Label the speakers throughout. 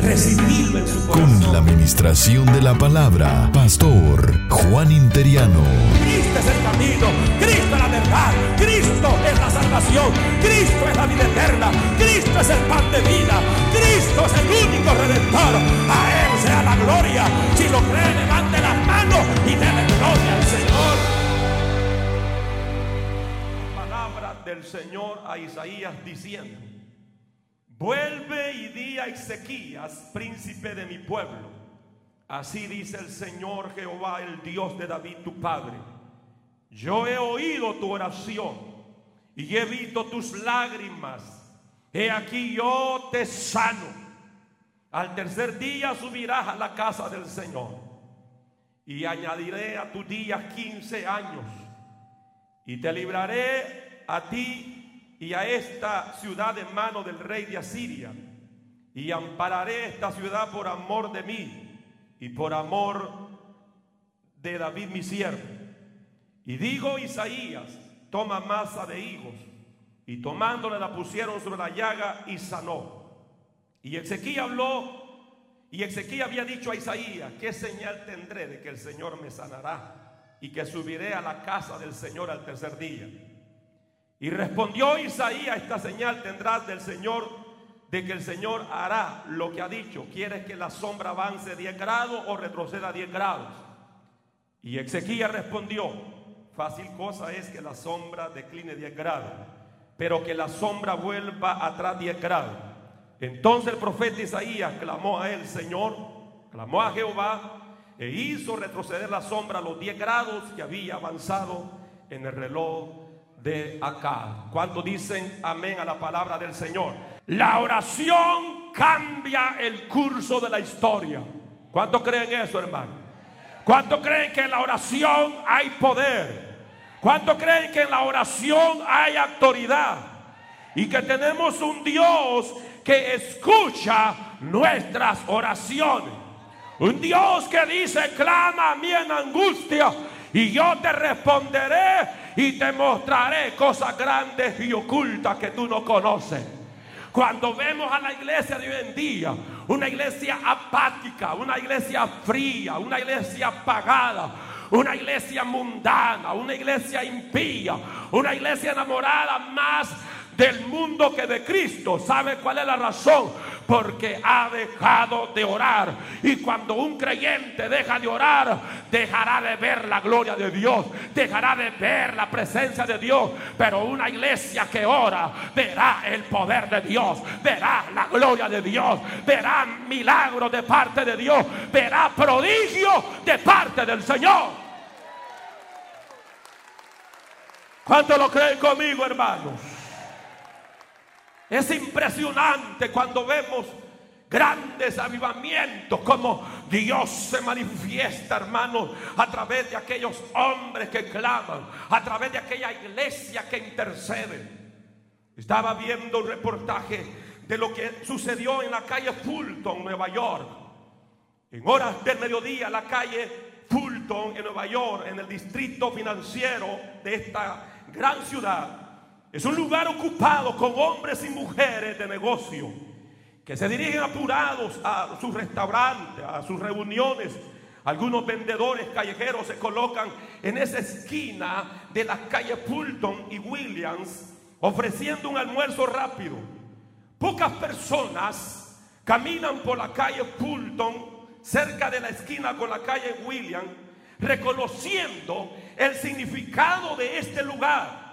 Speaker 1: Recibirlo en su corazón.
Speaker 2: Con la administración de la palabra, Pastor Juan Interiano.
Speaker 1: Cristo es el camino, Cristo es la verdad, Cristo es la salvación, Cristo es la vida eterna, Cristo es el pan de vida, Cristo es el único redentor. A Él sea la gloria. Si lo cree, levante las manos y déle gloria al Señor. Palabra del Señor a Isaías diciendo. Vuelve y di a Ezequías, príncipe de mi pueblo. Así dice el Señor Jehová, el Dios de David, tu padre. Yo he oído tu oración y he visto tus lágrimas. He aquí yo te sano. Al tercer día subirás a la casa del Señor y añadiré a tus días quince años y te libraré a ti y a esta ciudad en mano del rey de Asiria. Y ampararé esta ciudad por amor de mí y por amor de David mi siervo. Y digo Isaías, toma masa de higos. Y tomándole la pusieron sobre la llaga y sanó. Y Ezequiel habló, y Ezequiel había dicho a Isaías, ¿qué señal tendré de que el Señor me sanará? Y que subiré a la casa del Señor al tercer día. Y respondió Isaías, esta señal tendrás del Señor, de que el Señor hará lo que ha dicho. ¿Quieres que la sombra avance 10 grados o retroceda 10 grados? Y Ezequiel respondió, fácil cosa es que la sombra decline 10 grados, pero que la sombra vuelva atrás 10 grados. Entonces el profeta Isaías clamó a él, Señor, clamó a Jehová, e hizo retroceder la sombra a los 10 grados que había avanzado en el reloj de acá. ¿Cuántos dicen amén a la palabra del Señor? La oración cambia el curso de la historia. ¿Cuántos creen eso, hermano? ¿Cuántos creen que en la oración hay poder? ¿Cuántos creen que en la oración hay autoridad? Y que tenemos un Dios que escucha nuestras oraciones. Un Dios que dice, clama a mí en angustia y yo te responderé y te mostraré cosas grandes y ocultas que tú no conoces. Cuando vemos a la iglesia de hoy en día, una iglesia apática, una iglesia fría, una iglesia apagada, una iglesia mundana, una iglesia impía, una iglesia enamorada más del mundo que de Cristo. ¿Sabe cuál es la razón? Porque ha dejado de orar. Y cuando un creyente deja de orar, dejará de ver la gloria de Dios, dejará de ver la presencia de Dios. Pero una iglesia que ora verá el poder de Dios, verá la gloria de Dios, verá milagros de parte de Dios, verá prodigio de parte del Señor. ¿Cuánto lo creen conmigo, hermanos? Es impresionante cuando vemos grandes avivamientos, como Dios se manifiesta, hermanos, a través de aquellos hombres que claman, a través de aquella iglesia que intercede. Estaba viendo un reportaje de lo que sucedió en la calle Fulton, Nueva York. En horas del mediodía, la calle Fulton en Nueva York, en el distrito financiero de esta gran ciudad, es un lugar ocupado con hombres y mujeres de negocio que se dirigen apurados a sus restaurantes, a sus reuniones. Algunos vendedores callejeros se colocan en esa esquina de las calles Fulton y Williams ofreciendo un almuerzo rápido. Pocas personas caminan por la calle Fulton cerca de la esquina con la calle Williams reconociendo el significado de este lugar.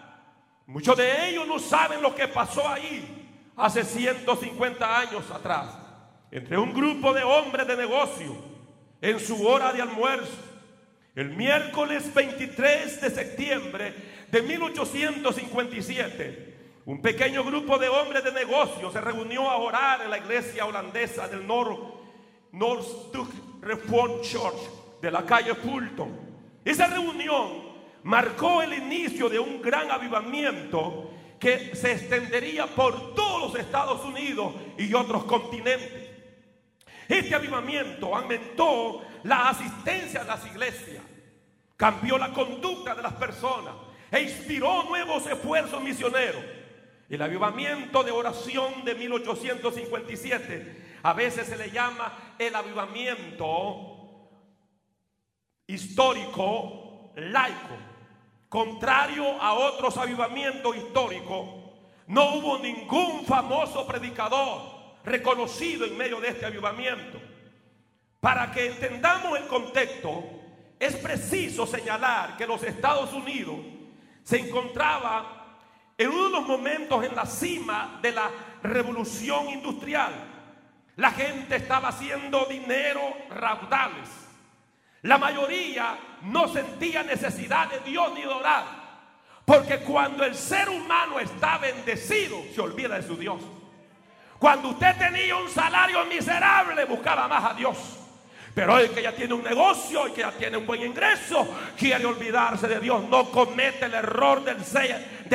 Speaker 1: Muchos de ellos no saben lo que pasó ahí hace 150 años atrás. Entre un grupo de hombres de negocio en su hora de almuerzo. El miércoles 23 de septiembre de 1857, un pequeño grupo de hombres de negocio se reunió a orar en la iglesia holandesa del North, North Reformed Church de la calle Fulton. Esa reunión marcó el inicio de un gran avivamiento que se extendería por todos los Estados Unidos y otros continentes. Este avivamiento aumentó la asistencia a las iglesias, cambió la conducta de las personas e inspiró nuevos esfuerzos misioneros. El avivamiento de oración de 1857 a veces se le llama el avivamiento histórico laico. Contrario a otros avivamientos históricos, no hubo ningún famoso predicador reconocido en medio de este avivamiento. Para que entendamos el contexto, es preciso señalar que los Estados Unidos se encontraba en uno de los momentos en la cima de la revolución industrial. La gente estaba haciendo dinero raudales. La mayoría no sentía necesidad de Dios ni de orar. Porque cuando el ser humano está bendecido, se olvida de su Dios. Cuando usted tenía un salario miserable, buscaba más a Dios. Pero hoy que ya tiene un negocio y que ya tiene un buen ingreso, quiere olvidarse de Dios. No comete el error del,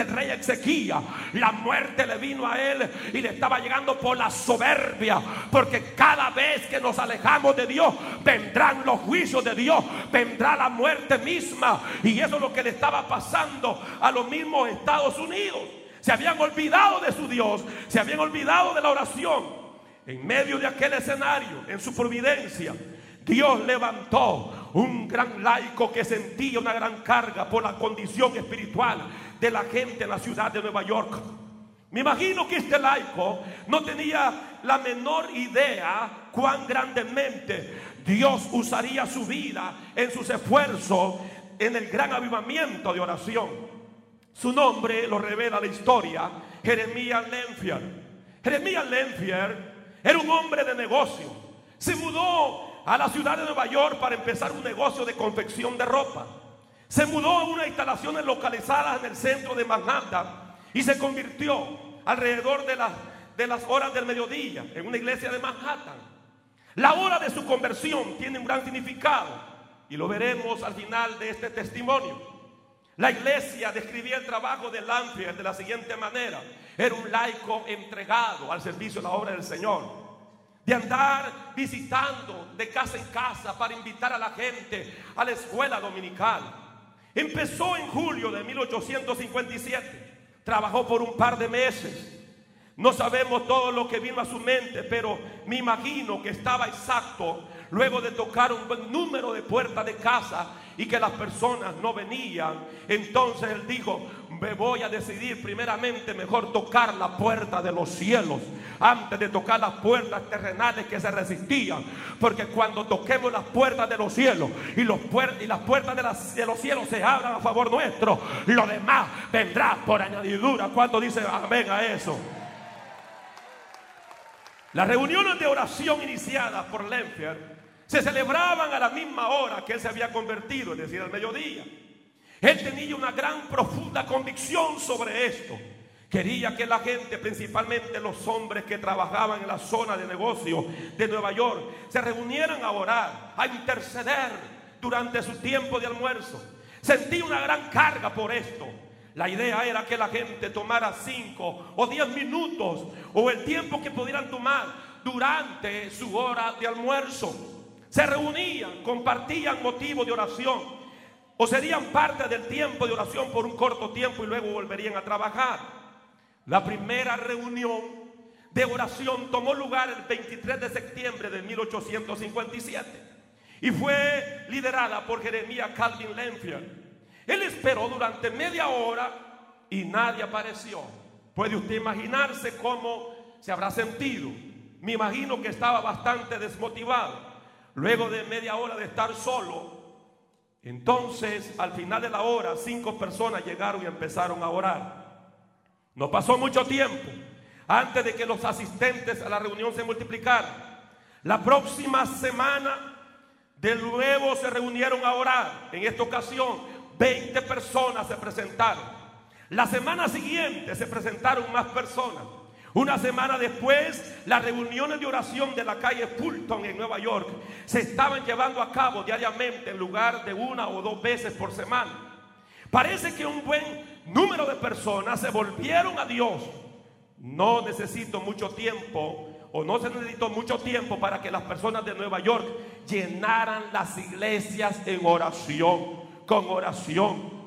Speaker 1: rey Ezequiel. La muerte le vino a él y le estaba llegando por la soberbia. Porque cada vez que nos alejamos de Dios, vendrán los juicios de Dios. Vendrá la muerte misma. Y eso es lo que le estaba pasando a los mismos Estados Unidos. Se habían olvidado de su Dios, se habían olvidado de la oración. En medio de aquel escenario, en su providencia, Dios levantó un gran laico que sentía una gran carga por la condición espiritual de la gente en la ciudad de Nueva York. Me imagino que este laico no tenía la menor idea cuán grandemente Dios usaría su vida en sus esfuerzos en el gran avivamiento de oración. Su nombre lo revela la historia, Jeremías Lenfier. Jeremías Lenfier era un hombre de negocio. Se mudó a la ciudad de Nueva York para empezar un negocio de confección de ropa. Se mudó a unas instalaciones localizadas en el centro de Manhattan y se convirtió alrededor de las, de las horas del mediodía en una iglesia de Manhattan. La hora de su conversión tiene un gran significado y lo veremos al final de este testimonio. La iglesia describía el trabajo de Lanfield de la siguiente manera. Era un laico entregado al servicio de la obra del Señor. De andar visitando de casa en casa para invitar a la gente a la escuela dominical. Empezó en julio de 1857. Trabajó por un par de meses. No sabemos todo lo que vino a su mente, pero me imagino que estaba exacto luego de tocar un buen número de puertas de casa y que las personas no venían. Entonces él dijo, me voy a decidir primeramente mejor tocar la puerta de los cielos antes de tocar las puertas terrenales que se resistían. Porque cuando toquemos las puertas de los cielos y, los y las puertas de, de, los cielos se abran a favor nuestro, lo demás vendrá por añadidura. ¿Cuánto dice amén a eso? Las reuniones de oración iniciadas por Lenfier se celebraban a la misma hora que él se había convertido, es decir, al mediodía. Él tenía una gran profunda convicción sobre esto. Quería que la gente, principalmente los hombres que trabajaban en la zona de negocio de Nueva York, se reunieran a orar, a interceder durante su tiempo de almuerzo. Sentía una gran carga por esto. La idea era que la gente tomara cinco o diez minutos o el tiempo que pudieran tomar durante su hora de almuerzo. Se reunían, compartían motivos de oración o serían parte del tiempo de oración por un corto tiempo y luego volverían a trabajar. La primera reunión de oración tomó lugar el 23 de septiembre de 1857 y fue liderada por Jeremías Calvin Lenfield. Él esperó durante media hora y nadie apareció. ¿Puede usted imaginarse cómo se habrá sentido? Me imagino que estaba bastante desmotivado. Luego de media hora de estar solo, entonces al final de la hora cinco personas llegaron y empezaron a orar. No pasó mucho tiempo antes de que los asistentes a la reunión se multiplicaran. La próxima semana de nuevo se reunieron a orar. En esta ocasión 20 personas se presentaron. La semana siguiente se presentaron más personas. Una semana después, las reuniones de oración de la calle Fulton en Nueva York se estaban llevando a cabo diariamente en lugar de una o dos veces por semana. Parece que un buen número de personas se volvieron a Dios. No necesito mucho tiempo o no se necesitó mucho tiempo para que las personas de Nueva York llenaran las iglesias en oración, con oración.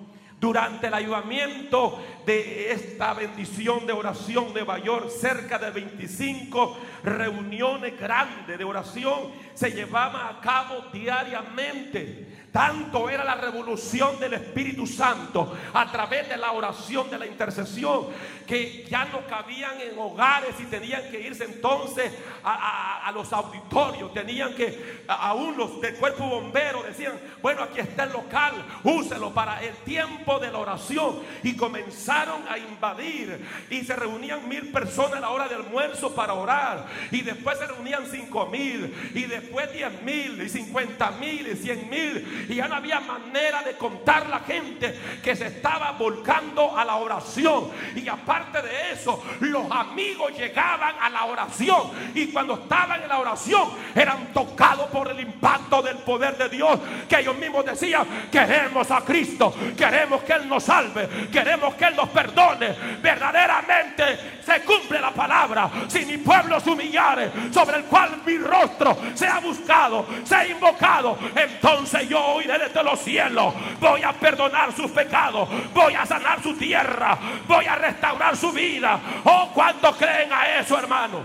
Speaker 1: Durante el ayudamiento de esta bendición de oración de York, cerca de 25 reuniones grandes de oración se llevaban a cabo diariamente. Tanto era la revolución del Espíritu Santo a través de la oración, de la intercesión, que ya no cabían en hogares y tenían que irse entonces a, los auditorios. Tenían que, aún los del cuerpo bombero decían, bueno, aquí está el local, úselo para el tiempo de la oración. Y comenzaron a invadir y se reunían mil personas a la hora del almuerzo para orar. Y después se reunían cinco mil y después diez mil y cincuenta mil y cien mil y ya no había manera de contar la gente que se estaba volcando a la oración. Y aparte de eso, los amigos llegaban a la oración y cuando estaban en la oración eran tocados por el impacto del poder de Dios que ellos mismos decían, queremos a Cristo, queremos que Él nos salve, queremos que Él nos perdone. Verdaderamente se cumple la palabra. Si mi pueblo se humillare, sobre el cual mi rostro se ha buscado, se ha invocado, entonces yo oiré desde los cielos. Voy a perdonar sus pecados, voy a sanar su tierra, voy a restaurar su vida. Oh, cuánto creen a eso, hermano?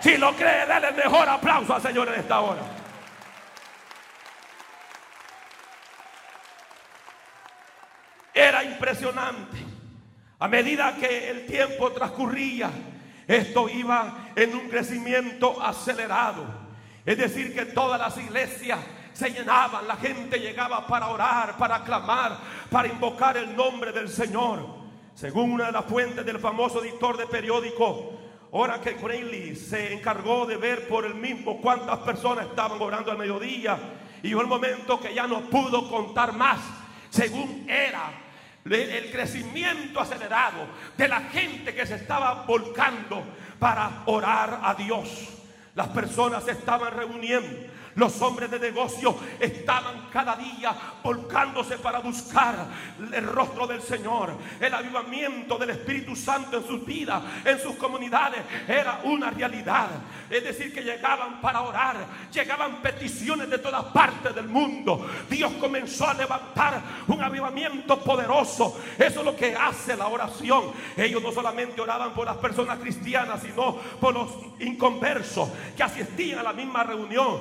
Speaker 1: Si lo cree, denle el mejor aplauso al Señor en esta hora. Era impresionante. A medida que el tiempo transcurría, esto iba en un crecimiento acelerado. Es decir, que todas las iglesias se llenaban, la gente llegaba para orar, para clamar, para invocar el nombre del Señor. Según una de las fuentes del famoso editor de periódico, ahora que Crowley se encargó de ver por el mismo cuántas personas estaban orando al mediodía, y llegó el momento que ya no pudo contar más, según era el crecimiento acelerado de la gente que se estaba volcando para orar a Dios. Las personas se estaban reuniendo los hombres de negocio estaban cada día volcándose para buscar el rostro del Señor. El avivamiento del Espíritu Santo en sus vidas, en sus comunidades, era una realidad. Es decir, que llegaban para orar, llegaban peticiones de todas partes del mundo. Dios comenzó a levantar un avivamiento poderoso. Eso es lo que hace la oración. Ellos no solamente oraban por las personas cristianas, sino por los inconversos que asistían a la misma reunión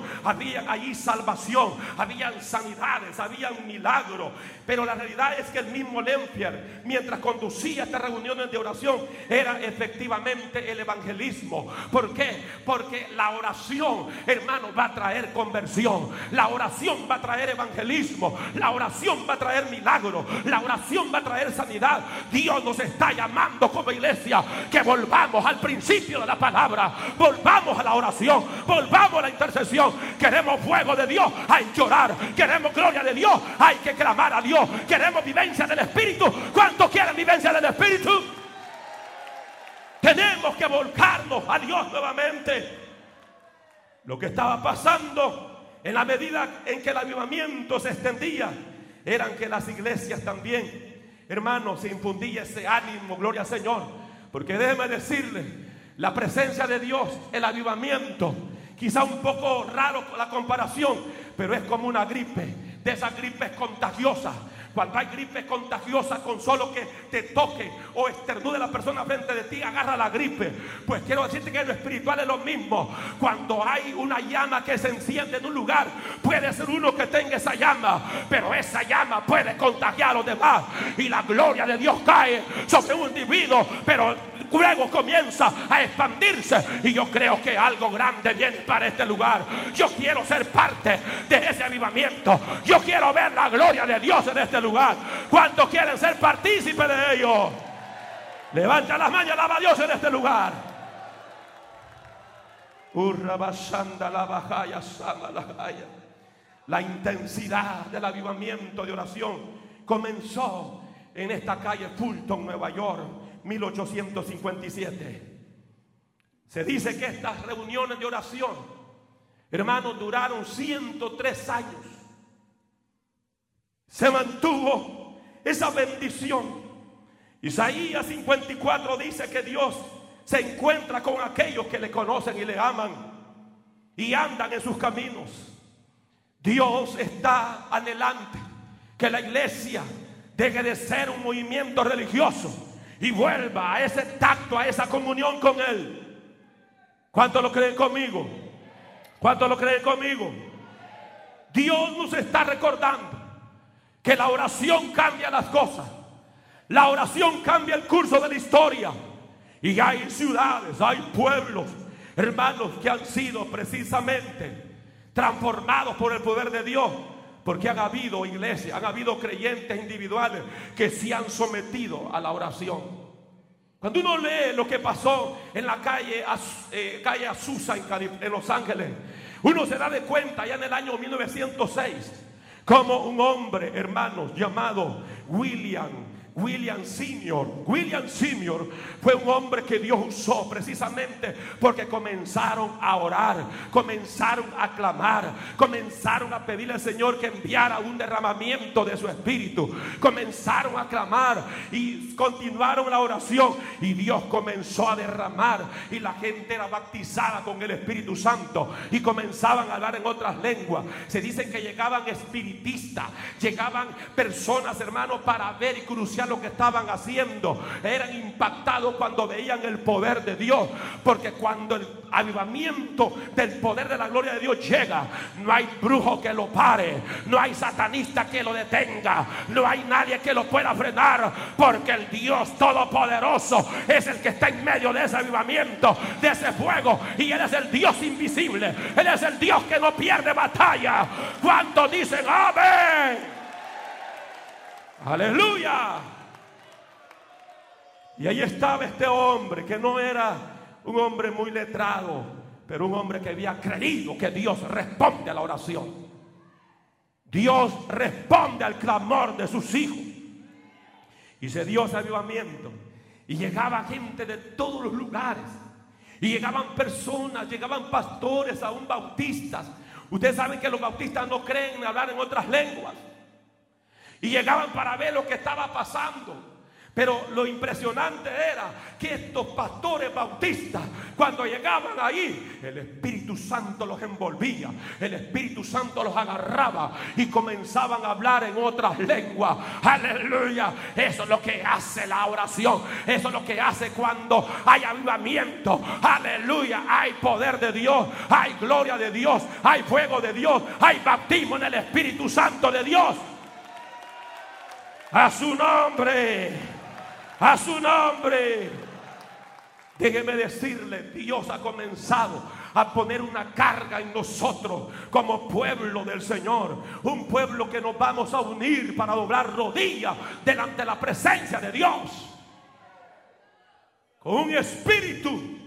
Speaker 1: allí salvación, habían sanidades, habían milagros. Pero la realidad es que el mismo Lempier, mientras conducía estas reuniones de oración, era efectivamente el evangelismo. ¿Por qué? Porque la oración, hermano, va a traer conversión. La oración va a traer evangelismo. La oración va a traer milagros. La oración va a traer sanidad. Dios nos está llamando como iglesia que volvamos al principio de la palabra. Volvamos a la oración. Volvamos a la intercesión. Queremos fuego de Dios. Hay que orar. Queremos gloria de Dios. Hay que clamar a Dios. Queremos vivencia del Espíritu. ¿Cuántos quieren vivencia del Espíritu? Tenemos que volcarnos a Dios nuevamente. Lo que estaba pasando en la medida en que el avivamiento se extendía, eran que las iglesias también, hermanos, se infundía ese ánimo, gloria al Señor. Porque déjeme decirle, la presencia de Dios, el avivamiento, Quizá un poco raro la comparación, pero es como una gripe, de esas gripes contagiosas. Cuando hay gripe contagiosa con solo que te toque o esternude la persona frente de ti, agarra la gripe. Pues quiero decirte que lo espiritual es lo mismo. Cuando hay una llama que se enciende en un lugar, puede ser uno que tenga esa llama, pero esa llama puede contagiar a los demás. Y la gloria de Dios cae sobre un individuo, pero luego comienza a expandirse. Y yo creo que algo grande viene para este lugar. Yo quiero ser parte de ese avivamiento. Yo quiero ver la gloria de Dios en este lugar. ¿Cuántos quieren ser partícipes de ello? Levanta las manos y alaba a Dios en este lugar. La intensidad del avivamiento de oración comenzó en esta calle Fulton, Nueva York 1857. Se dice que estas reuniones de oración, hermanos, duraron 103 años. Se mantuvo esa bendición. Isaías 54 dice que Dios se encuentra con aquellos que le conocen y le aman y andan en sus caminos. Dios está anhelante que la iglesia deje de ser un movimiento religioso y vuelva a ese tacto, a esa comunión con Él. ¿Cuánto lo creen conmigo? ¿Cuánto lo creen conmigo? Dios nos está recordando que la oración cambia las cosas. La oración cambia el curso de la historia. Y hay ciudades, hay pueblos, hermanos, que han sido precisamente transformados por el poder de Dios. Porque han habido iglesias, han habido creyentes individuales que se han sometido a la oración. Cuando uno lee lo que pasó en la calle, eh, calle Azusa en, Los Ángeles, uno se da de cuenta ya en el año 1906 como un hombre, hermanos, llamado William William Senior. William Senior fue un hombre que Dios usó precisamente porque comenzaron a orar, comenzaron a clamar, comenzaron a pedirle al Señor que enviara un derramamiento de su espíritu. Comenzaron a clamar y continuaron la oración y Dios comenzó a derramar y la gente era bautizada con el Espíritu Santo y comenzaban a hablar en otras lenguas. Se dicen que llegaban espiritistas, llegaban personas, hermanos, para ver y lo que estaban haciendo. Eran impactados cuando veían el poder de Dios. Porque cuando el avivamiento del poder de la gloria de Dios llega, no hay brujo que lo pare, no hay satanista que lo detenga, no hay nadie que lo pueda frenar. Porque el Dios Todopoderoso es el que está en medio de ese avivamiento, de ese fuego. Y Él es el Dios invisible. Él es el Dios que no pierde batalla. Cuando dicen amén. Aleluya. Y ahí estaba este hombre que no era un hombre muy letrado, pero un hombre que había creído que Dios responde a la oración. Dios responde al clamor de sus hijos. Y se dio ese avivamiento. Y llegaba gente de todos los lugares. Y llegaban personas, llegaban pastores, aún bautistas. Ustedes saben que los bautistas no creen en hablar en otras lenguas. Y llegaban para ver lo que estaba pasando. Pero lo impresionante era que estos pastores bautistas, cuando llegaban ahí, el Espíritu Santo los envolvía, el Espíritu Santo los agarraba y comenzaban a hablar en otras lenguas. Aleluya. Eso es lo que hace la oración. Eso es lo que hace cuando hay avivamiento. Aleluya. Hay poder de Dios, hay gloria de Dios, hay fuego de Dios, hay bautismo en el Espíritu Santo de Dios. A su nombre a su nombre. Déjeme decirle, Dios ha comenzado a poner una carga en nosotros como pueblo del Señor. Un pueblo que nos vamos a unir para doblar rodillas delante de la presencia de Dios. Con un espíritu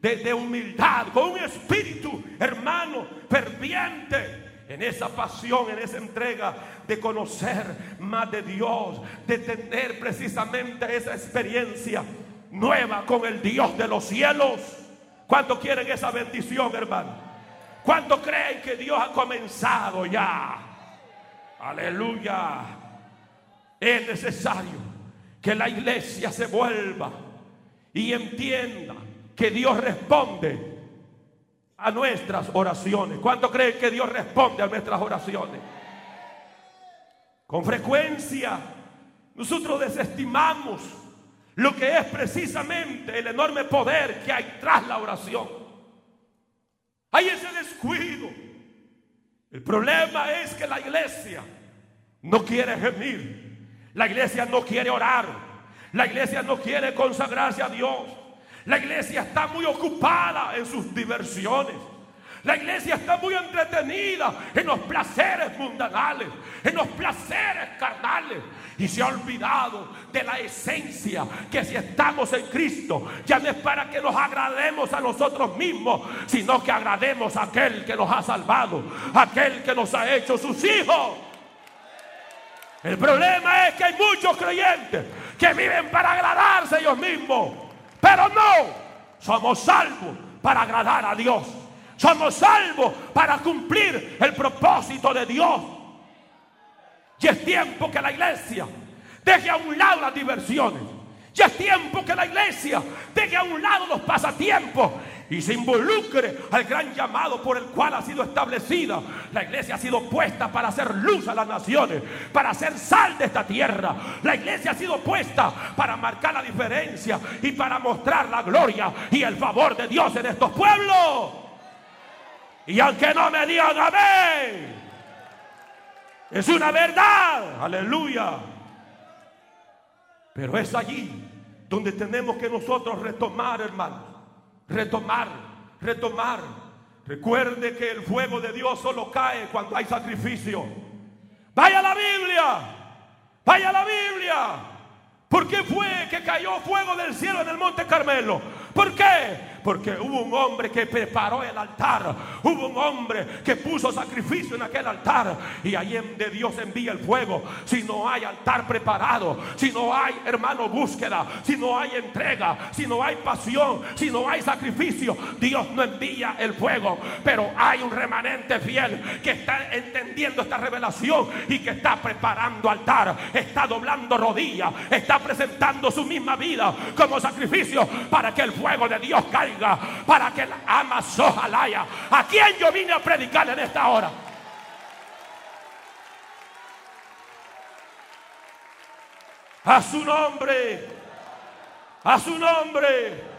Speaker 1: de, de humildad, con un espíritu, hermano, ferviente en esa pasión, en esa entrega de conocer más de Dios, de tener precisamente esa experiencia nueva con el Dios de los cielos. ¿Cuánto quieren esa bendición, hermano? ¿Cuánto creen que Dios ha comenzado ya? Aleluya. Es necesario que la iglesia se vuelva y entienda que Dios responde a nuestras oraciones. ¿Cuánto creen que Dios responde a nuestras oraciones? Con frecuencia nosotros desestimamos lo que es precisamente el enorme poder que hay tras la oración. Hay ese descuido. El problema es que la iglesia no quiere gemir. La iglesia no quiere orar. La iglesia no quiere consagrarse a Dios. La iglesia está muy ocupada en sus diversiones. La iglesia está muy entretenida en los placeres mundanales, en los placeres carnales. Y se ha olvidado de la esencia que si estamos en Cristo, ya no es para que nos agrademos a nosotros mismos, sino que agrademos a aquel que nos ha salvado, aquel que nos ha hecho sus hijos. El problema es que hay muchos creyentes que viven para agradarse ellos mismos. Pero no, somos salvos para agradar a Dios. Somos salvos para cumplir el propósito de Dios. Y es tiempo que la iglesia deje a un lado las diversiones. Ya es tiempo que la iglesia deje a un lado los pasatiempos y se involucre al gran llamado por el cual ha sido establecida. La iglesia ha sido puesta para hacer luz a las naciones, para hacer sal de esta tierra. La iglesia ha sido puesta para marcar la diferencia y para mostrar la gloria y el favor de Dios en estos pueblos. Y aunque no me digan amén, es una verdad, aleluya. Pero es allí donde tenemos que nosotros retomar, hermanos retomar, retomar. Recuerde que el fuego de Dios solo cae cuando hay sacrificio. Vaya a la Biblia, vaya a la Biblia. ¿Por qué fue que cayó fuego del cielo en el monte Carmelo? ¿Por qué? Porque hubo un hombre que preparó el altar. Hubo un hombre que puso sacrificio en aquel altar. Y ahí de Dios envía el fuego. Si no hay altar preparado, si no hay, hermano, búsqueda, si no hay entrega, si no hay pasión, si no hay sacrificio, Dios no envía el fuego. Pero hay un remanente fiel que está entendiendo esta revelación y que está preparando altar, está doblando rodillas, está presentando su misma vida como sacrificio para que el fuego de Dios caiga para que la ama sojalaya. ¿A quién yo vine a predicar en esta hora? A su nombre. A su nombre.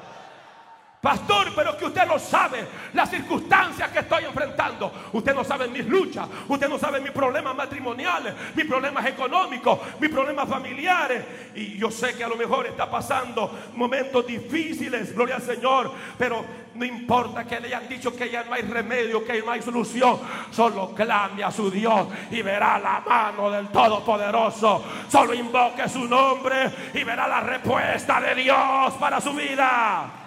Speaker 1: Pastor, pero que usted no sabe las circunstancias que estoy enfrentando. Usted no sabe mis luchas. Usted no sabe mis problemas matrimoniales, mis problemas económicos, mis problemas familiares. Y yo sé que a lo mejor está pasando momentos difíciles, gloria al Señor. Pero no importa que le hayan dicho que ya no hay remedio, que no hay solución. Solo clame a su Dios y verá la mano del Todopoderoso. Solo invoque su nombre y verá la respuesta de Dios para su vida.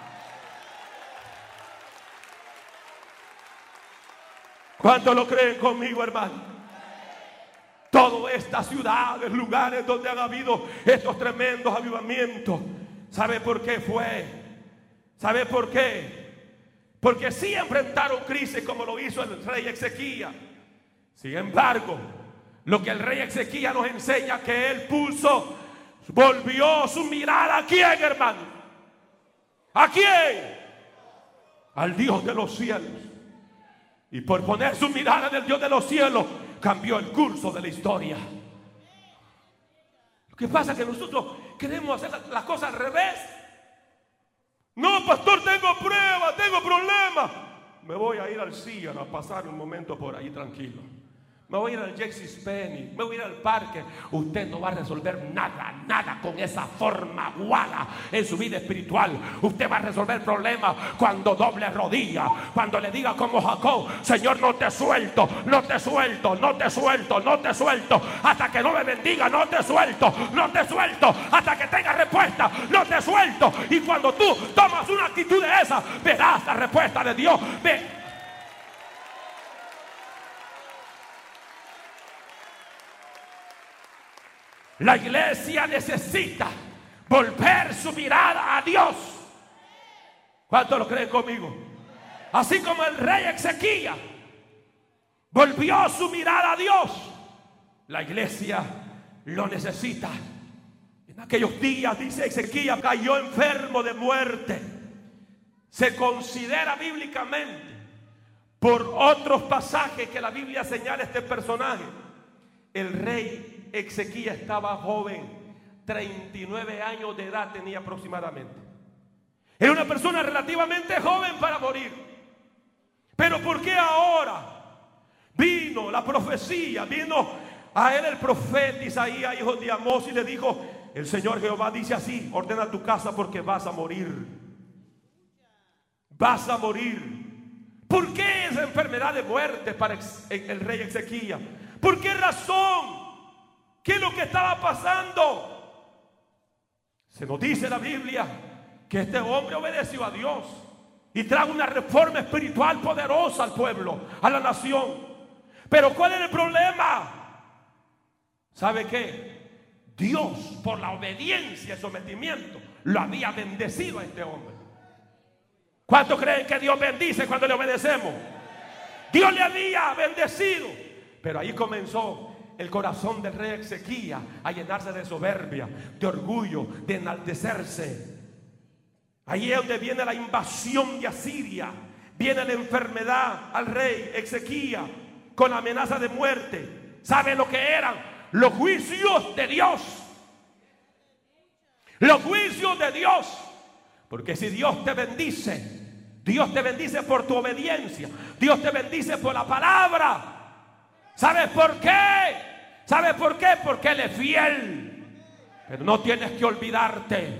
Speaker 1: ¿Cuántos lo creen conmigo, hermano? Todas estas ciudades, lugares donde han habido estos tremendos avivamientos. ¿Sabe por qué fue? ¿Sabe por qué? Porque sí enfrentaron crisis como lo hizo el rey Ezequiel. Sin embargo, lo que el rey Ezequiel nos enseña que él puso, volvió su mirada a quién, hermano. ¿A quién? Al Dios de los cielos. Y por poner su mirada en el Dios de los cielos, cambió el curso de la historia. Lo que pasa es que nosotros queremos hacer las cosas al revés. No, pastor, tengo pruebas, tengo problemas. Me voy a ir al CIA a pasar un momento por ahí tranquilo me voy a ir al Jackson Penny, me voy a ir al parque. Usted no va a resolver nada, nada con esa forma guala en su vida espiritual. Usted va a resolver problemas cuando doble rodilla, cuando le diga como Jacob, Señor, no te suelto, no te suelto, no te suelto, no te suelto, hasta que no me bendiga, no te suelto, no te suelto, hasta que tenga respuesta, no te suelto. Y cuando tú tomas una actitud de esa, verás la respuesta de Dios. La iglesia necesita volver su mirada a Dios. ¿Cuánto lo creen conmigo? Así como el rey Ezequiel volvió su mirada a Dios, la iglesia lo necesita. En aquellos días, dice Ezequiel, cayó enfermo de muerte. Se considera bíblicamente por otros pasajes que la Biblia señala este personaje. El rey Ezequiel estaba joven, 39 años de edad tenía aproximadamente. Era una persona relativamente joven para morir. Pero ¿por qué ahora? Vino la profecía, vino a él el profeta Isaías, hijo de Amós, y le dijo, el Señor Jehová dice así, ordena tu casa porque vas a morir. Vas a morir. ¿Por qué esa enfermedad de muerte para el rey Ezequiel? ¿Por qué razón? ¿Qué es lo que estaba pasando? Se nos dice la Biblia que este hombre obedeció a Dios y trajo una reforma espiritual poderosa al pueblo, a la nación. Pero ¿cuál es el problema? ¿Sabe qué? Dios, por la obediencia y sometimiento, lo había bendecido a este hombre. ¿Cuánto creen que Dios bendice cuando le obedecemos? Dios le había bendecido. Pero ahí comenzó el corazón del rey Ezequiel a llenarse de soberbia, de orgullo, de enaltecerse. Ahí es donde viene la invasión de Asiria. Viene la enfermedad al rey Ezequiel con amenaza de muerte. ¿Sabe lo que eran? Los juicios de Dios. Los juicios de Dios. Porque si Dios te bendice, Dios te bendice por tu obediencia. Dios te bendice por la palabra. ¿Sabes por qué? ¿Sabes por qué? Porque Él es fiel. Pero no tienes que olvidarte.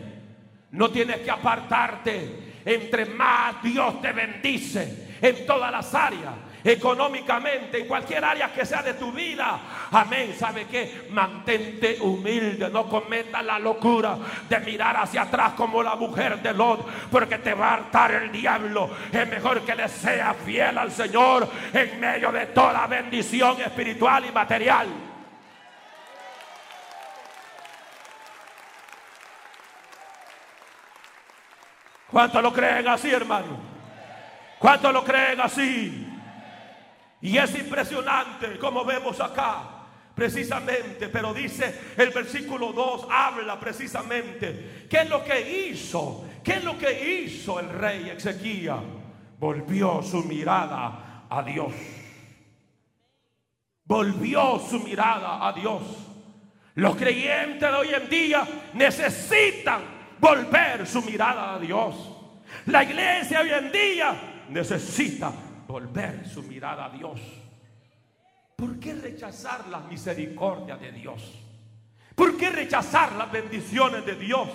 Speaker 1: No tienes que apartarte. Entre más Dios te bendice en todas las áreas económicamente, en cualquier área que sea de tu vida. Amén. ¿Sabe qué? Mantente humilde, no cometas la locura de mirar hacia atrás como la mujer de Lot, porque te va a hartar el diablo. Es mejor que le sea fiel al Señor en medio de toda bendición espiritual y material. ¿Cuántos lo creen así, hermano? ¿Cuántos lo creen así? Y es impresionante como vemos acá, precisamente, pero dice el versículo 2, habla precisamente, ¿qué es lo que hizo? ¿Qué es lo que hizo el rey Ezequiel? Volvió su mirada a Dios. Volvió su mirada a Dios. Los creyentes de hoy en día necesitan volver su mirada a Dios. La iglesia hoy en día necesita volver su mirada a Dios. ¿Por qué rechazar la misericordia de Dios? ¿Por qué rechazar las bendiciones de Dios?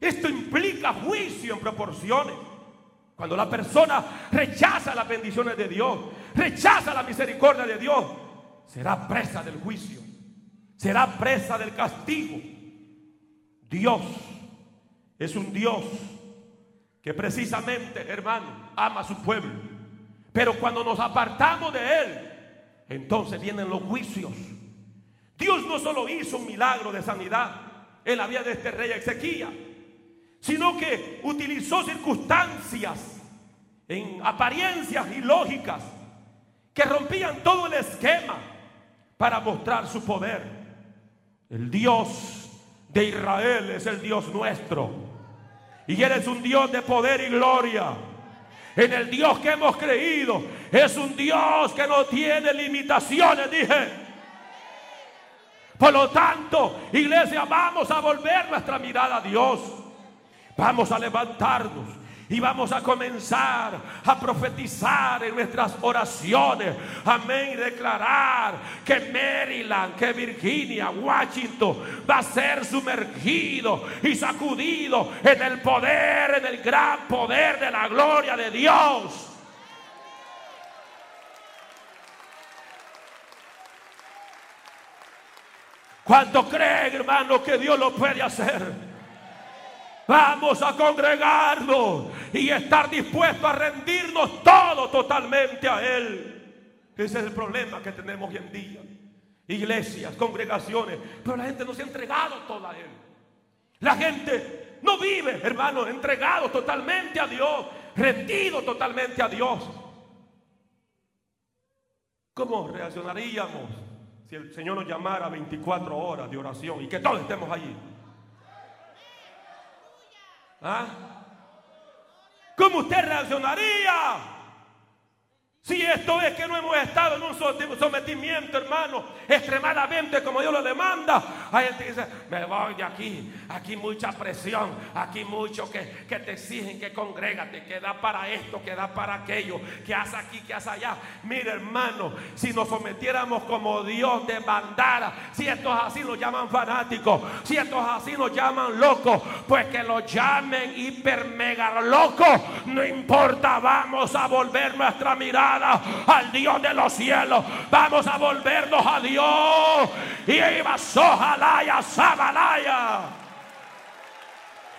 Speaker 1: Esto implica juicio en proporciones. Cuando la persona rechaza las bendiciones de Dios, rechaza la misericordia de Dios, será presa del juicio, será presa del castigo. Dios es un Dios que precisamente, hermano, ama a su pueblo. Pero cuando nos apartamos de Él, entonces vienen los juicios. Dios no solo hizo un milagro de sanidad en la vida de este rey Ezequiel, sino que utilizó circunstancias en apariencias ilógicas que rompían todo el esquema para mostrar su poder. El Dios de Israel es el Dios nuestro. Y Él es un Dios de poder y gloria en el Dios que hemos creído. Es un Dios que no tiene limitaciones, dije. Por lo tanto, iglesia, vamos a volver nuestra mirada a Dios. Vamos a levantarnos y vamos a comenzar a profetizar en nuestras oraciones. Amén. Y declarar que Maryland, que Virginia, Washington va a ser sumergido y sacudido en el poder, en el gran poder de la gloria de Dios. ¿Cuánto creen, hermano, que Dios lo puede hacer? Vamos a congregarnos y estar dispuestos a rendirnos todo totalmente a Él. Ese es el problema que tenemos hoy en día. Iglesias, congregaciones, pero la gente no se ha entregado toda a Él. La gente no vive, hermano, entregado totalmente a Dios, rendido totalmente a Dios. ¿Cómo reaccionaríamos si el Señor nos llamara 24 horas de oración y que todos estemos allí? ¿Ah? ¿Cómo usted reaccionaría? Si esto es que no hemos estado en un sometimiento, hermano, extremadamente como Dios lo demanda, hay gente que dice, me voy de aquí, aquí mucha presión, aquí mucho que, que te exigen que congrégate, que da para esto, que da para aquello, que hace aquí, que hace allá. Mire, hermano, si nos sometiéramos como Dios demandara, si estos así nos llaman fanáticos, si estos así nos llaman locos, pues que los llamen hiper mega locos, no importa, vamos a volver nuestra mirada al Dios de los cielos. Vamos a volvernos a Dios. Y iba Sojalaya, Sabalaya.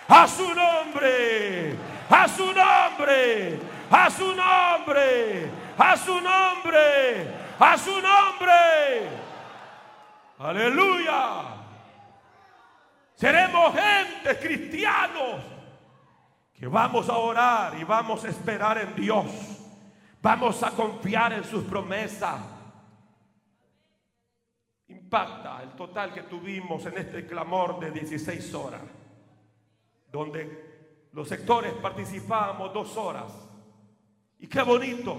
Speaker 1: A su nombre, a su nombre, a su nombre, a su nombre, a su nombre. Aleluya. Seremos gente, cristianos, que vamos a orar y vamos a esperar en Dios. Vamos a confiar en sus promesas. Impacta el total que tuvimos en este clamor de 16 horas, donde los sectores participábamos dos horas. Y qué bonito,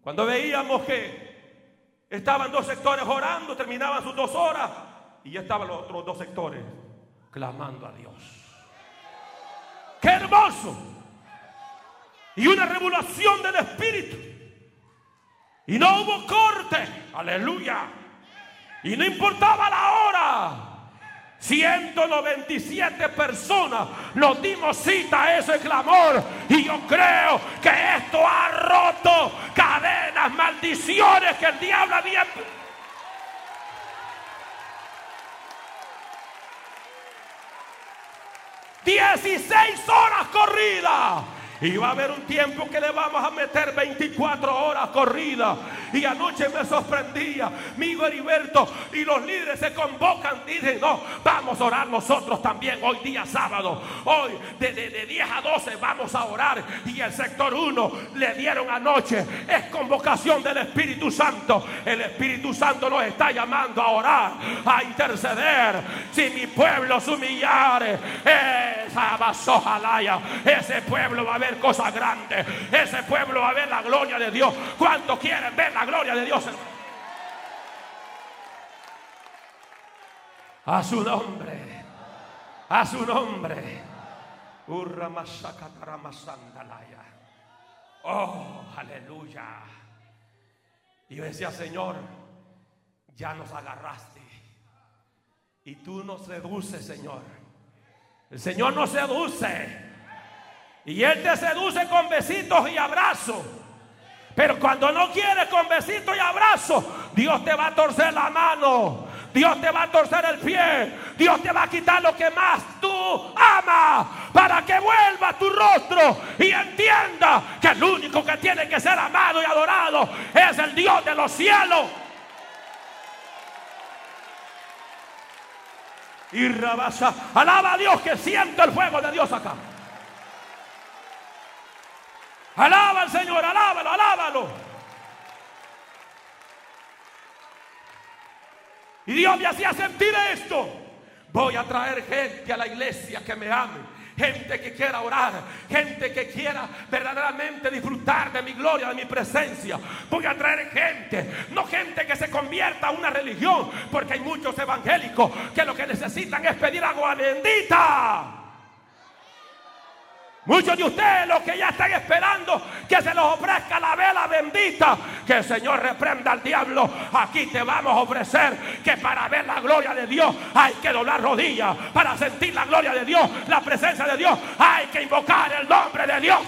Speaker 1: cuando veíamos que estaban dos sectores orando, terminaban sus dos horas y ya estaban los otros dos sectores clamando a Dios. ¡Qué hermoso! Y una revolución del Espíritu. Y no hubo corte. Aleluya. Y no importaba la hora. 197 personas nos dimos cita a ese clamor. Y yo creo que esto ha roto cadenas, maldiciones que el diablo había 16 horas corridas. Y va a haber un tiempo que le vamos a meter 24 horas corridas. Y anoche me sorprendía, mi Heriberto, y los líderes se convocan, dicen, no, vamos a orar nosotros también hoy día sábado. Hoy de, de 10 a 12 vamos a orar. Y el sector 1 le dieron anoche, es convocación del Espíritu Santo. El Espíritu Santo nos está llamando a orar, a interceder. Si mi pueblo se humillare, esa vasojalaya, ese pueblo va a ver cosas grandes. Ese pueblo va a ver la gloria de Dios. ¿Cuántos quieren ver la gloria de Dios? A su nombre. A su nombre. Oh, aleluya. Y yo decía, Señor, ya nos agarraste. Y tú nos seduces, Señor. El Señor nos seduce. Y Él te seduce con besitos y abrazos. Pero cuando no quiere con besitos y abrazos, Dios te va a torcer la mano. Dios te va a torcer el pie. Dios te va a quitar lo que más tú amas. Para que vuelva tu rostro y entienda que el único que tiene que ser amado y adorado es el Dios de los cielos. Y rabasa. Alaba a Dios que siente el fuego de Dios acá. Alaba al Señor, alábalo, alábalo. Y Dios me hacía sentir esto. Voy a traer gente a la iglesia que me ame. Gente que quiera orar, gente que quiera verdaderamente disfrutar de mi gloria, de mi presencia. Voy a traer gente, no gente que se convierta a una religión, porque hay muchos evangélicos que lo que necesitan es pedir agua bendita. Muchos de ustedes los que ya están esperando que se los ofrezca la vela bendita, que el Señor reprenda al diablo. Aquí te vamos a ofrecer que para ver la gloria de Dios hay que doblar rodillas. Para sentir la gloria de Dios, la presencia de Dios, hay que invocar el nombre de Dios.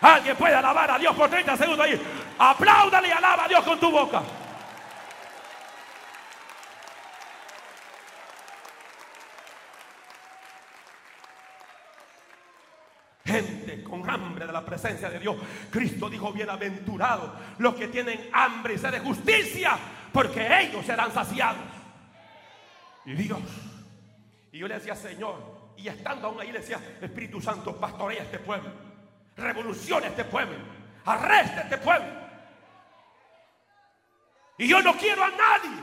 Speaker 1: Alguien puede alabar a Dios por 30 segundos ahí. Apláudale y alaba a Dios con tu boca. gente hambre de la presencia de Dios. Cristo dijo, bienaventurados los que tienen hambre y sed de justicia, porque ellos serán saciados. Y Dios, y yo le decía, Señor, y estando aún ahí le decía, Espíritu Santo, pastorea este pueblo, revoluciona este pueblo, arresta este pueblo. Y yo no quiero a nadie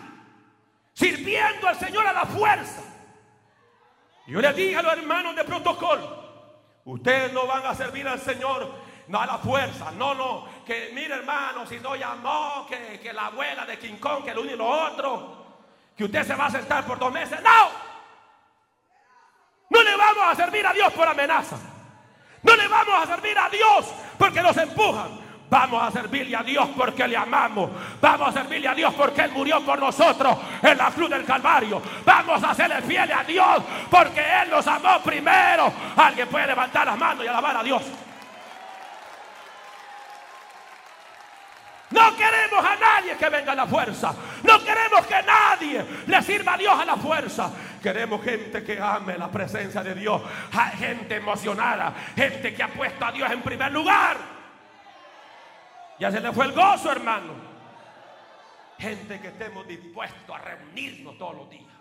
Speaker 1: sirviendo al Señor a la fuerza. Yo le dije a los hermanos de protocolo, Ustedes no van a servir al Señor no a la fuerza, no, no, que mire hermano, si no llamó, que, que la abuela de King Kong, que lo uno y lo otro, que usted se va a sentar por dos meses, no, no le vamos a servir a Dios por amenaza, no le vamos a servir a Dios porque nos empujan, Vamos a servirle a Dios porque le amamos. Vamos a servirle a Dios porque Él murió por nosotros en la cruz del Calvario. Vamos a serle fieles a Dios porque Él nos amó primero. Alguien puede levantar las manos y alabar a Dios. No queremos a nadie que venga a la fuerza. No queremos que nadie le sirva a Dios a la fuerza. Queremos gente que ame la presencia de Dios. Gente emocionada. Gente que ha puesto a Dios en primer lugar. Ya se le fue el gozo, hermano. Gente que estemos dispuestos a reunirnos todos los días.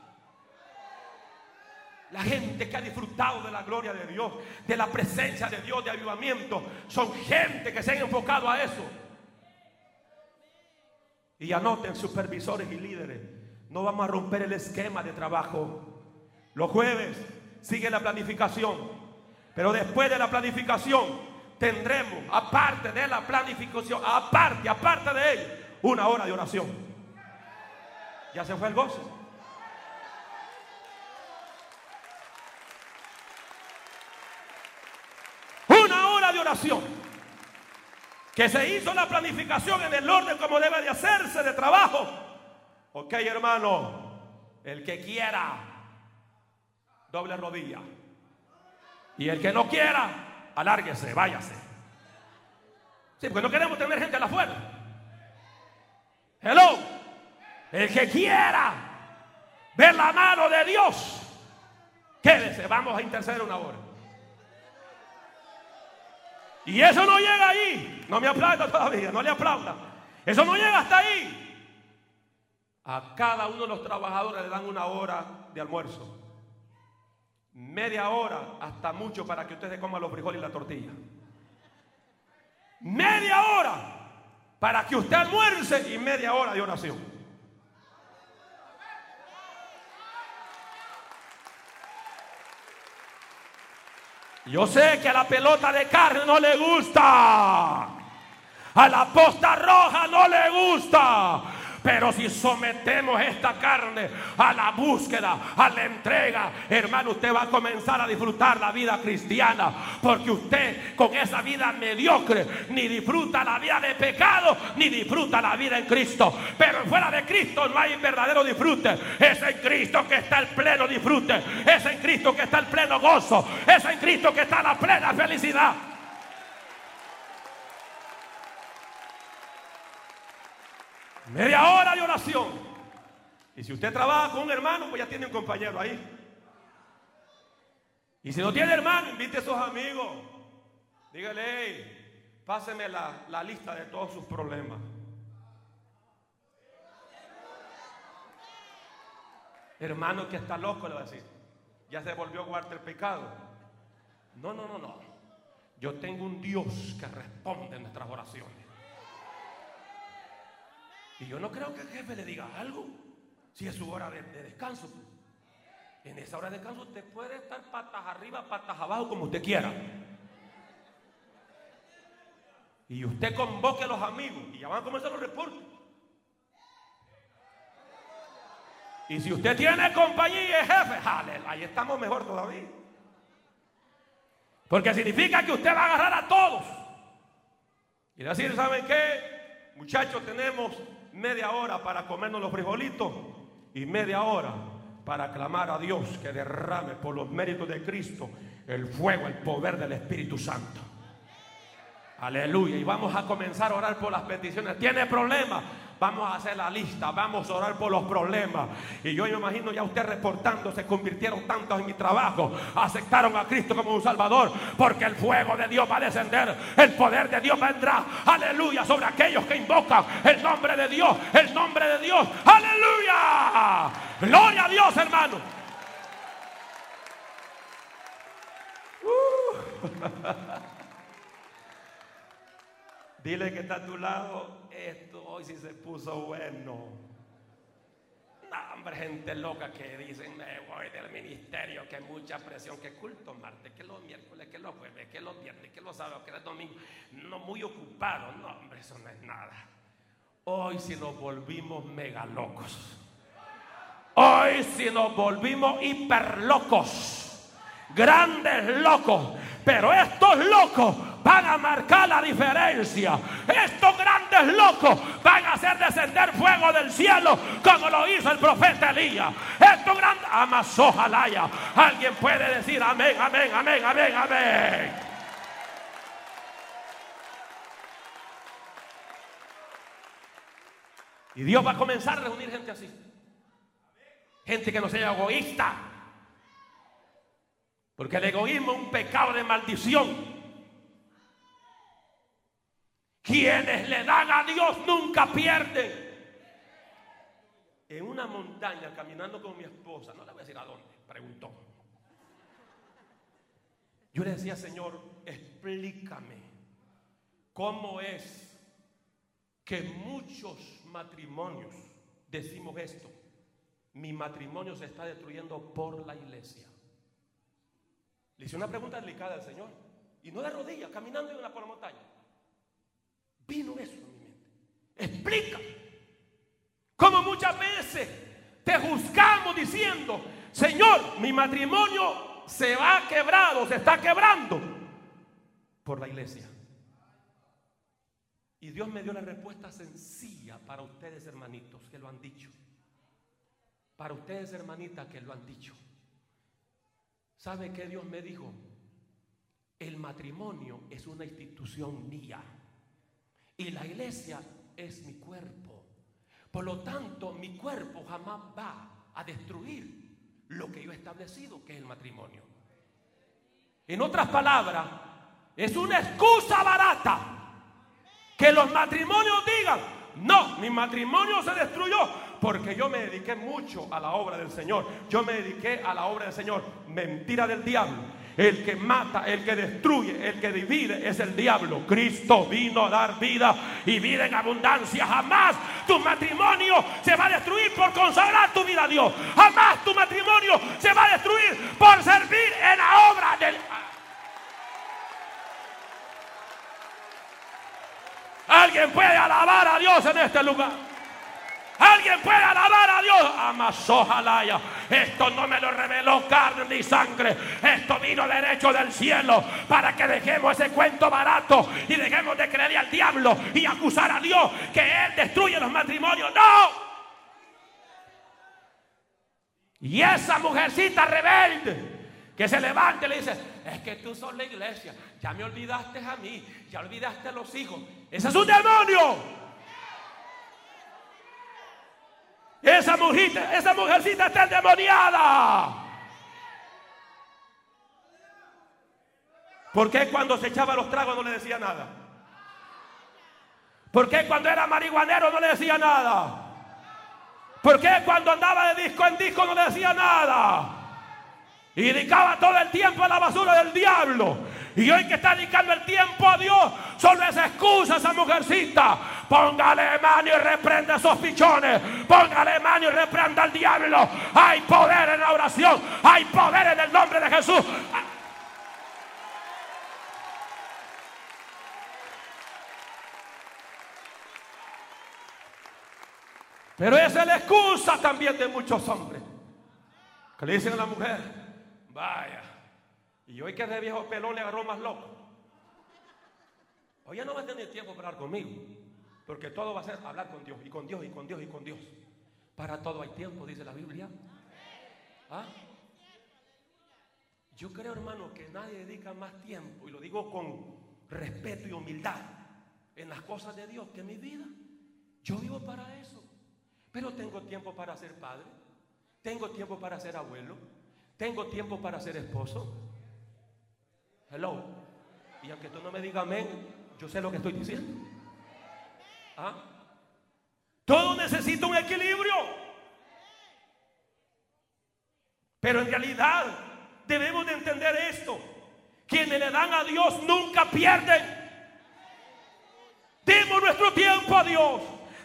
Speaker 1: La gente que ha disfrutado de la gloria de Dios, de la presencia de Dios, de avivamiento, son gente que se han enfocado a eso. Y anoten supervisores y líderes, no vamos a romper el esquema de trabajo. Los jueves sigue la planificación, pero después de la planificación tendremos, aparte de la planificación, aparte, aparte de ello, una hora de oración. Ya se fue el gozo. Una hora de oración. Que se hizo la planificación en el orden como debe de hacerse de trabajo. Ok, hermano. El que quiera, doble rodilla. Y el que no quiera, alárguese, váyase. Sí, porque no queremos tener gente a la afuera. Hello. El que quiera ver la mano de Dios, quédese, vamos a interceder una hora. Y eso no llega ahí. No me aplauda todavía, no le aplauda. Eso no llega hasta ahí. A cada uno de los trabajadores le dan una hora de almuerzo media hora hasta mucho para que usted se coma los frijoles y la tortilla. Media hora para que usted almuerce y media hora de oración. Yo sé que a la pelota de carne no le gusta. A la posta roja no le gusta. Pero si sometemos esta carne a la búsqueda, a la entrega, hermano, usted va a comenzar a disfrutar la vida cristiana. Porque usted con esa vida mediocre ni disfruta la vida de pecado, ni disfruta la vida en Cristo. Pero fuera de Cristo no hay verdadero disfrute. Es en Cristo que está el pleno disfrute. Es en Cristo que está el pleno gozo. Es en Cristo que está la plena felicidad. Media hora de oración. Y si usted trabaja con un hermano, pues ya tiene un compañero ahí. Y si no tiene hermano, invite a sus amigos. Dígale, hey, páseme la, la lista de todos sus problemas. Hermano que está loco, le va a decir. Ya se volvió a guardar el pecado. No, no, no, no. Yo tengo un Dios que responde en nuestras oraciones. Y yo no creo que el jefe le diga algo si es su hora de, descanso. En esa hora de descanso usted puede estar patas arriba, patas abajo, como usted quiera. Y usted convoque a los amigos y ya van a comenzar los reportes. Y si usted tiene compañía y jefe, jale, ahí estamos mejor todavía. Porque significa que usted va a agarrar a todos. Y decir, ¿saben qué? Muchachos, tenemos media hora para comernos los frijolitos y media hora para clamar a Dios que derrame por los méritos de Cristo el fuego, el poder del Espíritu Santo. Aleluya. Y vamos a comenzar a orar por las peticiones. ¿Tiene problemas? Vamos a hacer la lista, vamos a orar por los problemas. Y yo me imagino ya usted reportando, se convirtieron tantos en mi trabajo, aceptaron a Cristo como un Salvador, porque el fuego de Dios va a descender, el poder de Dios vendrá, aleluya, sobre aquellos que invocan el nombre de Dios, el nombre de Dios, aleluya. Gloria a Dios, hermano. Uh. Dile que está a tu lado, esto hoy sí se puso bueno. No, hombre, gente loca que dicen, me voy del ministerio, que mucha presión, que culto martes, que los miércoles, que los jueves, que los viernes, que los sábados, que los domingos. No muy ocupado, no, hombre, eso no es nada. Hoy sí nos volvimos mega locos. Hoy sí nos volvimos hiper locos. Grandes locos. Pero estos locos van a marcar la diferencia. Estos grandes locos van a hacer descender fuego del cielo como lo hizo el profeta Elías. Estos grandes, amas ojalá Alguien puede decir amén, amén, amén, amén, amén. Y Dios va a comenzar a reunir gente así. Gente que no sea egoísta. Porque el egoísmo es un pecado de maldición. Quienes le dan a Dios nunca pierden. En una montaña caminando con mi esposa, no le voy a decir a dónde, preguntó. Yo le decía, Señor, explícame cómo es que muchos matrimonios decimos esto. Mi matrimonio se está destruyendo por la iglesia. Le hice una pregunta delicada al Señor. Y no de rodillas, caminando en una por la montaña. Vino eso en mi mente. Explica cómo muchas veces te juzgamos diciendo, Señor, mi matrimonio se va quebrado, se está quebrando por la iglesia. Y Dios me dio la respuesta sencilla para ustedes, hermanitos, que lo han dicho. Para ustedes, hermanitas, que lo han dicho. ¿Sabe qué Dios me dijo? El matrimonio es una institución mía. Y la iglesia es mi cuerpo. Por lo tanto, mi cuerpo jamás va a destruir lo que yo he establecido, que es el matrimonio. En otras palabras, es una excusa barata que los matrimonios digan, no, mi matrimonio se destruyó porque yo me dediqué mucho a la obra del Señor. Yo me dediqué a la obra del Señor. Mentira del diablo. El que mata, el que destruye, el que divide es el diablo. Cristo vino a dar vida y vida en abundancia. Jamás tu matrimonio se va a destruir por consagrar tu vida a Dios. Jamás tu matrimonio se va a destruir por servir en la obra del... Alguien puede alabar a Dios en este lugar. Alguien puede alabar a Dios. Amazojalaya. Esto no me lo reveló carne ni sangre. Esto vino derecho del cielo para que dejemos ese cuento barato y dejemos de creerle al diablo y acusar a Dios que Él destruye los matrimonios. No. Y esa mujercita rebelde que se levante y le dice, es que tú sos la iglesia, ya me olvidaste a mí, ya olvidaste a los hijos. Ese es un demonio. Esa mujercita, esa mujercita está endemoniada. ¿Por qué cuando se echaba los tragos no le decía nada? ¿Por qué cuando era marihuanero no le decía nada? ¿Por qué cuando andaba de disco en disco no le decía nada? Y dedicaba todo el tiempo a la basura del diablo. Y hoy que está dedicando el tiempo a Dios, solo es excusa esa mujercita. Póngale mano y reprenda esos pichones. Póngale mano y reprenda al diablo. Hay poder en la oración. Hay poder en el nombre de Jesús. Pero esa es la excusa también de muchos hombres. Que le dicen a la mujer, Vaya. Y hoy que de viejo pelón le agarró más loco. Hoy ya no va a tener tiempo para hablar conmigo. Porque todo va a ser hablar con Dios y con Dios y con Dios y con Dios. Para todo hay tiempo, dice la Biblia. ¿Ah? Yo creo, hermano, que nadie dedica más tiempo, y lo digo con respeto y humildad, en las cosas de Dios que en mi vida. Yo vivo para eso. Pero tengo tiempo para ser padre. Tengo tiempo para ser abuelo. ¿Tengo tiempo para ser esposo? Hello. Y aunque tú no me digas amén, yo sé lo que estoy diciendo. ¿Ah? Todo necesita un equilibrio. Pero en realidad debemos de entender esto. Quienes le dan a Dios nunca pierden. Demos nuestro tiempo a Dios.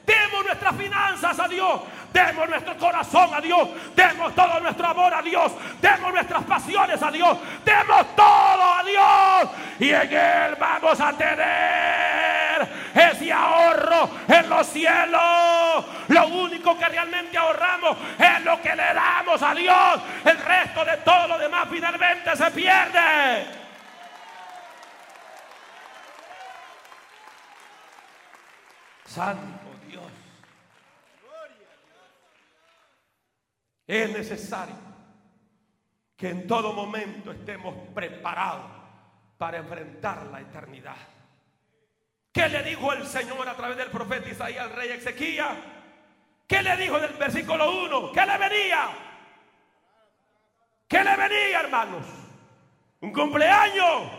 Speaker 1: Demos nuestras finanzas a Dios. Demos nuestro corazón a Dios. Demos todo nuestro amor a Dios. Demos nuestras pasiones a Dios. Demos todo a Dios. Y en Él vamos a tener ese ahorro en los cielos. Lo único que realmente ahorramos es lo que le damos a Dios. El resto de todo lo demás finalmente se pierde. Santo Es necesario que en todo momento estemos preparados para enfrentar la eternidad. ¿Qué le dijo el Señor a través del profeta Isaías al rey Ezequiel? ¿Qué le dijo en el versículo 1? ¿Qué le venía? ¿Qué le venía, hermanos? Un cumpleaños,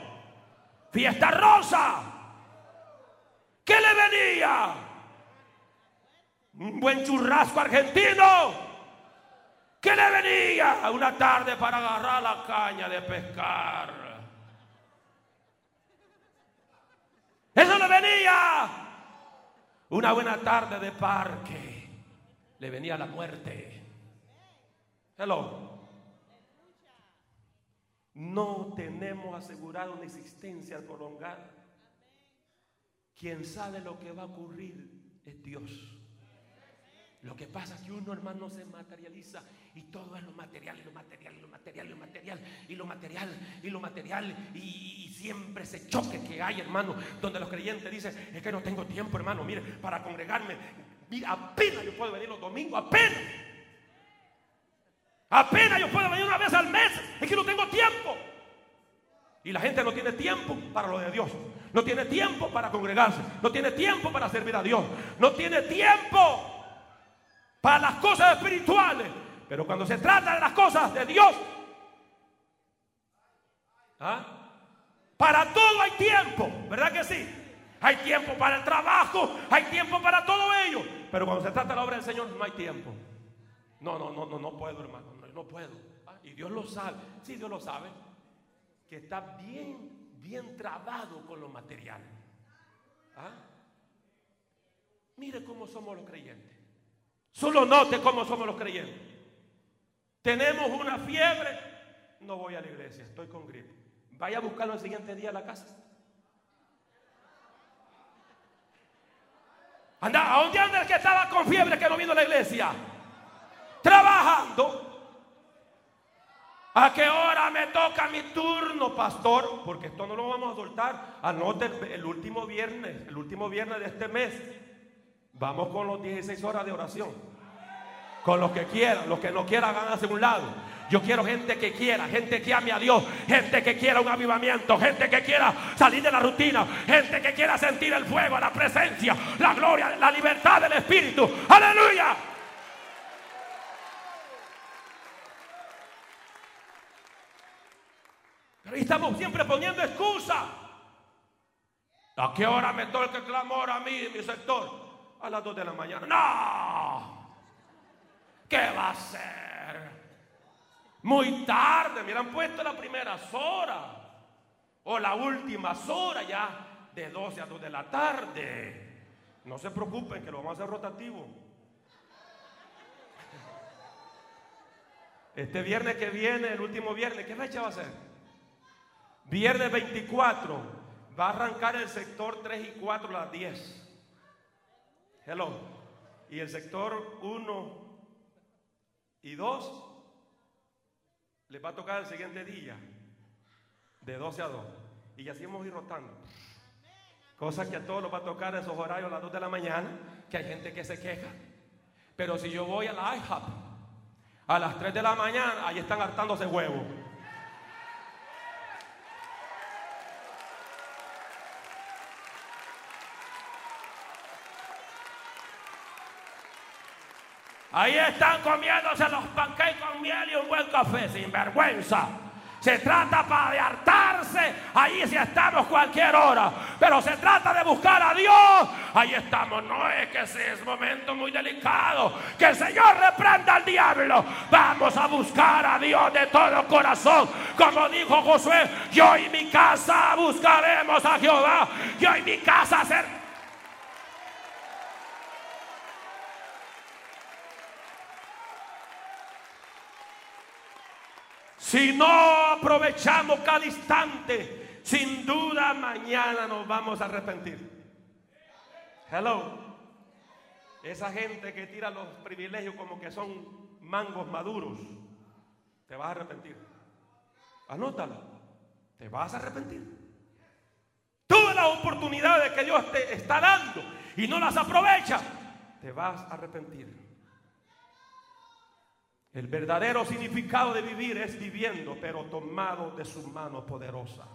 Speaker 1: fiesta rosa. ¿Qué le venía? Un buen churrasco argentino que le venía una tarde para agarrar la caña de pescar. Eso le venía una buena tarde de parque. Le venía la muerte. Hello. No tenemos asegurada una existencia prolongada. Quien sabe lo que va a ocurrir es Dios. Lo que pasa es que uno, hermano, se materializa y todo es lo material, y lo material, y lo material, y lo material, y lo material, y lo material, y, siempre ese choque que hay, hermano, donde los creyentes dicen, es que no tengo tiempo, hermano, mire, para congregarme, mira, apenas yo puedo venir los domingos, apenas. Apenas yo puedo venir una vez al mes, es que no tengo tiempo. Y la gente no tiene tiempo para lo de Dios. No tiene tiempo para congregarse. No tiene tiempo para servir a Dios. No tiene tiempo para las cosas espirituales. Pero cuando se trata de las cosas de Dios, ¿ah? para todo hay tiempo, ¿verdad que sí? Hay tiempo para el trabajo, hay tiempo para todo ello. Pero cuando se trata de la obra del Señor, no hay tiempo. No, no, no, no, no puedo, hermano, no, puedo. ¿Ah? Y Dios lo sabe, sí, Dios lo sabe, que está bien, bien trabado con lo material. ¿Ah? Mire cómo somos los creyentes. Solo note cómo somos los creyentes. Tenemos una fiebre, no voy a la iglesia, estoy con gripe. Vaya a buscarlo el siguiente día a la casa. Anda, ¿a dónde anda el que estaba con fiebre que no vino a la iglesia? Trabajando. ¿A qué hora me toca mi turno, pastor? Porque esto no lo vamos a soltar. Anote el último viernes, el último viernes de este mes. Vamos con los 16 horas de oración. Con los que quieran, los que no quieran, hacia un lado. Yo quiero gente que quiera, gente que ame a Dios, gente que quiera un avivamiento, gente que quiera salir de la rutina, gente que quiera sentir el fuego, la presencia, la gloria, la libertad del Espíritu. Aleluya. Pero estamos siempre poniendo excusa. ¿A qué hora me toca el clamor a mí, mi sector? A las 2 de la mañana. No. ¿Qué va a ser? Muy tarde, me han puesto las primeras horas. O las últimas horas ya, de 12 a 2 de la tarde. No se preocupen que lo vamos a hacer rotativo. Este viernes que viene, el último viernes, ¿qué fecha va a ser? Viernes 24. Va a arrancar el sector 3 y 4 a las 10. Hello. Y el sector 1 y 2 les va a tocar el siguiente día, de 12 a 2. Y así vamos a ir rotando. Cosa que a todos los va a tocar esos horarios a las 2 de la mañana, que hay gente que se queja. Pero si yo voy a la IHOP a las 3 de la mañana, ahí están hartándose huevos. Ahí están comiéndose los pancakes con miel y un buen café, sin vergüenza. Se trata para de hartarse, ahí sí estamos cualquier hora. Pero se trata de buscar a Dios. Ahí estamos. No es que sea es momento muy delicado. Que el Señor reprenda al diablo. Vamos a buscar a Dios de todo corazón. Como dijo Josué, yo y mi casa buscaremos a Jehová. Yo y mi casa ser Si no aprovechamos cada instante, sin duda mañana nos vamos a arrepentir. Hello. Esa gente que tira los privilegios como que son mangos maduros, te vas a arrepentir. Anótalo. Te vas a arrepentir. Todas las oportunidades que Dios te está dando y no las aprovecha, te vas a arrepentir. El verdadero significado de vivir es viviendo, pero tomado de su mano poderosa.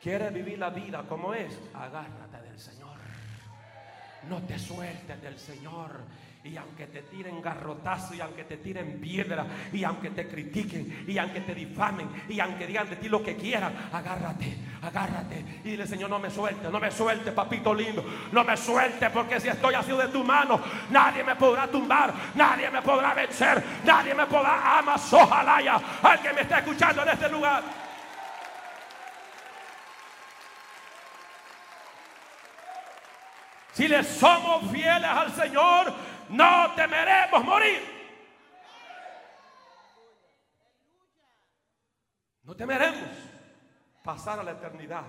Speaker 1: ¿Quieres vivir la vida como es? Agárrate del Señor. No te sueltes del Señor. Y aunque te tiren garrotazo, y aunque te tiren piedra, y aunque te critiquen, y aunque te difamen, y aunque digan de ti lo que quieran, agárrate, agárrate. Y dile, Señor, no me suelte, no me suelte, papito lindo. No me suelte, porque si estoy así de tu mano, nadie me podrá tumbar, nadie me podrá vencer, nadie me podrá amas, ojalá ya. Al que me está escuchando en este lugar. Si le somos fieles al Señor, no temeremos morir. No temeremos pasar a la eternidad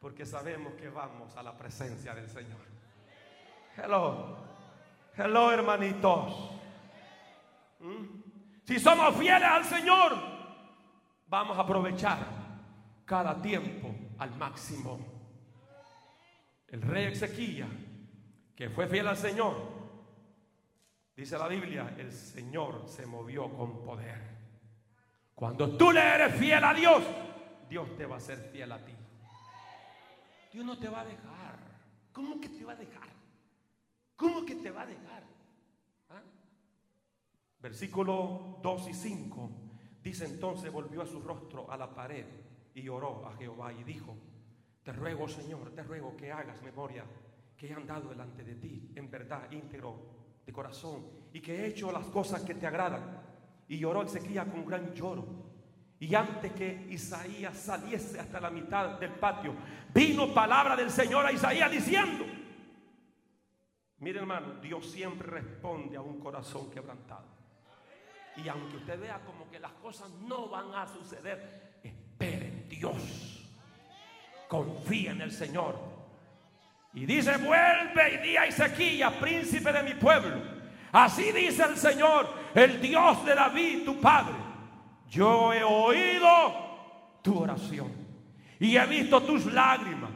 Speaker 1: porque sabemos que vamos a la presencia del Señor. Hello, hello hermanitos. ¿Mm? Si somos fieles al Señor, vamos a aprovechar cada tiempo al máximo. El rey Ezequiel, que fue fiel al Señor, dice la Biblia, el Señor se movió con poder. Cuando tú le eres fiel a Dios, Dios te va a ser fiel a ti. Dios no te va a dejar. ¿Cómo que te va a dejar? ¿Cómo que te va a dejar? ¿Ah? Versículo 2 y 5 dice entonces volvió a su rostro a la pared y oró a Jehová y dijo, te ruego Señor, te ruego que hagas memoria que he andado delante de ti en verdad íntegro de corazón y que he hecho las cosas que te agradan. Y lloró Ezequiel con gran lloro y antes que Isaías saliese hasta la mitad del patio, vino palabra del Señor a Isaías diciendo, mire hermano, Dios siempre responde a un corazón quebrantado. Y aunque usted vea como que las cosas no van a suceder, espere en Dios. Confía en el Señor. Y dice, vuelve y di a Ezequiel, príncipe de mi pueblo. Así dice el Señor, el Dios de David, tu padre yo he oído tu oración y he visto tus lágrimas.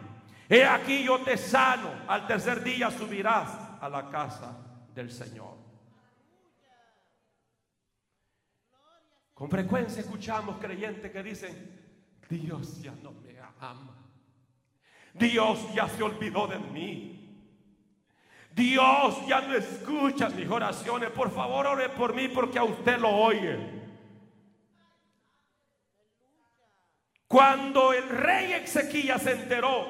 Speaker 1: He aquí yo te sano. Al tercer día subirás a la casa del Señor. Con frecuencia escuchamos creyentes que dicen, Dios ya no me ama. Dios ya se olvidó de mí. Dios ya no escucha mis oraciones. Por favor, ore por mí porque a usted lo oye. Cuando el rey Ezequiel se enteró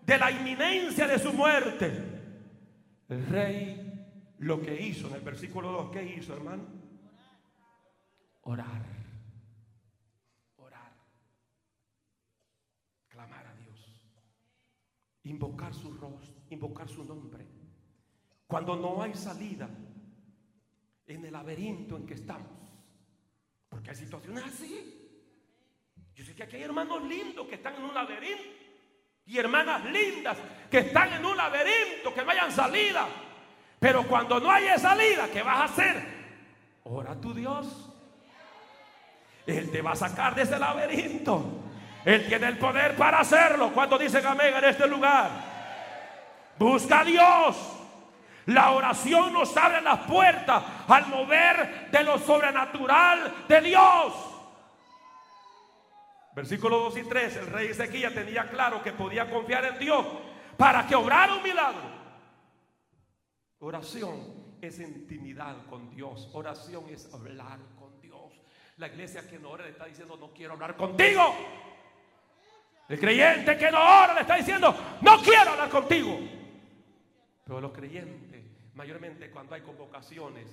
Speaker 1: de la inminencia de su muerte, el rey lo que hizo en el versículo 2, ¿qué hizo, hermano? Orar. Clamar a Dios. Invocar su rostro, invocar su nombre. Cuando no hay salida en el laberinto en que estamos. Porque hay situaciones así. Yo sé que aquí hay hermanos lindos que están en un laberinto. Y hermanas lindas que están en un laberinto, que no hayan salida. Pero cuando no haya salida, ¿qué vas a hacer? Ora a tu Dios. Él te va a sacar de ese laberinto. Él tiene el poder para hacerlo. Cuando dice amén en este lugar? Busca a Dios. La oración nos abre las puertas al mover de lo sobrenatural de Dios. Versículo 2 y 3, el rey Ezequiel tenía claro que podía confiar en Dios para que obrara un milagro. Oración es intimidad con Dios. Oración es hablar con Dios. La iglesia que no ora le está diciendo, no quiero hablar contigo. El creyente que no ora le está diciendo, no quiero hablar contigo. Pero los creyentes, mayormente cuando hay convocaciones,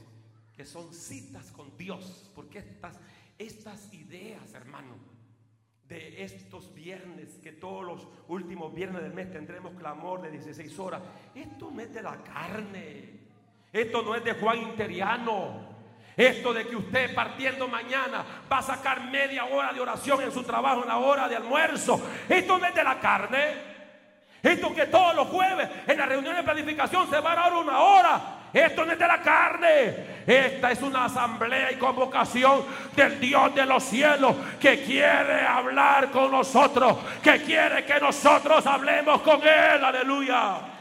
Speaker 1: que son citas con Dios, porque estas, estas ideas, hermano, de estos viernes, que todos los últimos viernes del mes tendremos clamor de 16 horas. Esto no es de la carne. Esto no es de Juan Interiano. Esto de que usted partiendo mañana va a sacar media hora de oración en su trabajo, en la hora de almuerzo. Esto no es de la carne. Esto que todos los jueves en la reunión de planificación se va a dar una hora. Esto no es de la carne. Esta es una asamblea y convocación del Dios de los cielos que quiere hablar con nosotros, que quiere que nosotros hablemos con Él. Aleluya.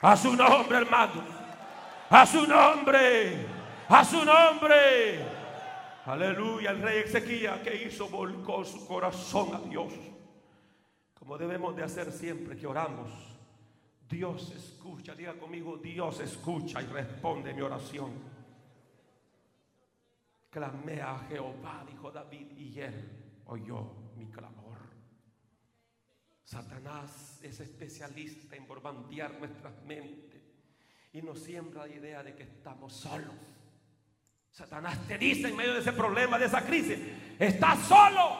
Speaker 1: A su nombre, hermano. A su nombre. A su nombre. Aleluya. El rey Ezequiel que hizo volcó su corazón a Dios. Como debemos de hacer siempre que oramos. Dios escucha, diga conmigo, Dios escucha y responde mi oración. Clamé a Jehová, dijo David, y él oyó mi clamor. Satanás es especialista en borbandear nuestras mentes y nos siembra la idea de que estamos solos. Satanás te dice en medio de ese problema, de esa crisis, estás solo.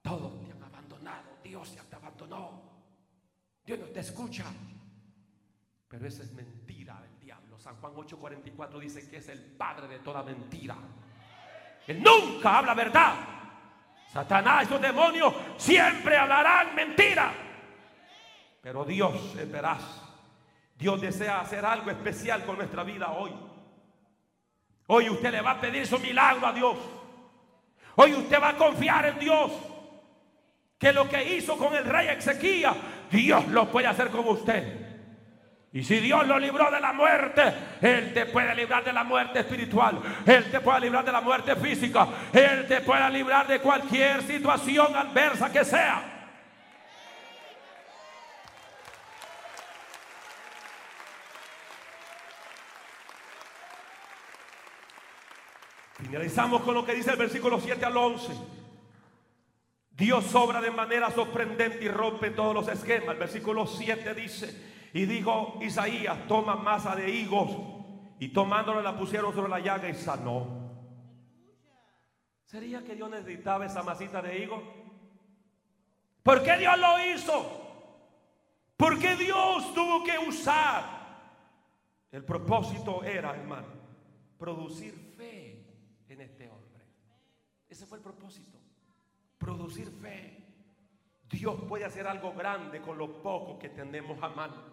Speaker 1: Todos te han abandonado, Dios te abandonó. Dios no te escucha. Pero esa es mentira del diablo. San Juan 8:44 dice que es el padre de toda mentira. Él nunca habla verdad. Satanás y sus demonios siempre hablarán mentira. Pero Dios es. Dios desea hacer algo especial con nuestra vida hoy. Hoy usted le va a pedir su milagro a Dios. Hoy usted va a confiar en Dios. Que lo que hizo con el rey Ezequiel, Dios lo puede hacer con usted. Y si Dios lo libró de la muerte, Él te puede librar de la muerte espiritual. Él te puede librar de la muerte física. Él te puede librar de cualquier situación adversa que sea. Finalizamos con lo que dice el versículo 7 al 11. Dios obra de manera sorprendente y rompe todos los esquemas. El versículo 7 dice, y dijo Isaías, toma masa de higos, y tomándola la pusieron sobre la llaga y sanó. ¿Sería que Dios necesitaba esa masita de higos? ¿Por qué Dios lo hizo? Porque Dios tuvo que usar. El propósito era, hermano, producir fe en este hombre. Ese fue el propósito. Producir fe. Dios puede hacer algo grande con lo poco que tenemos a mano.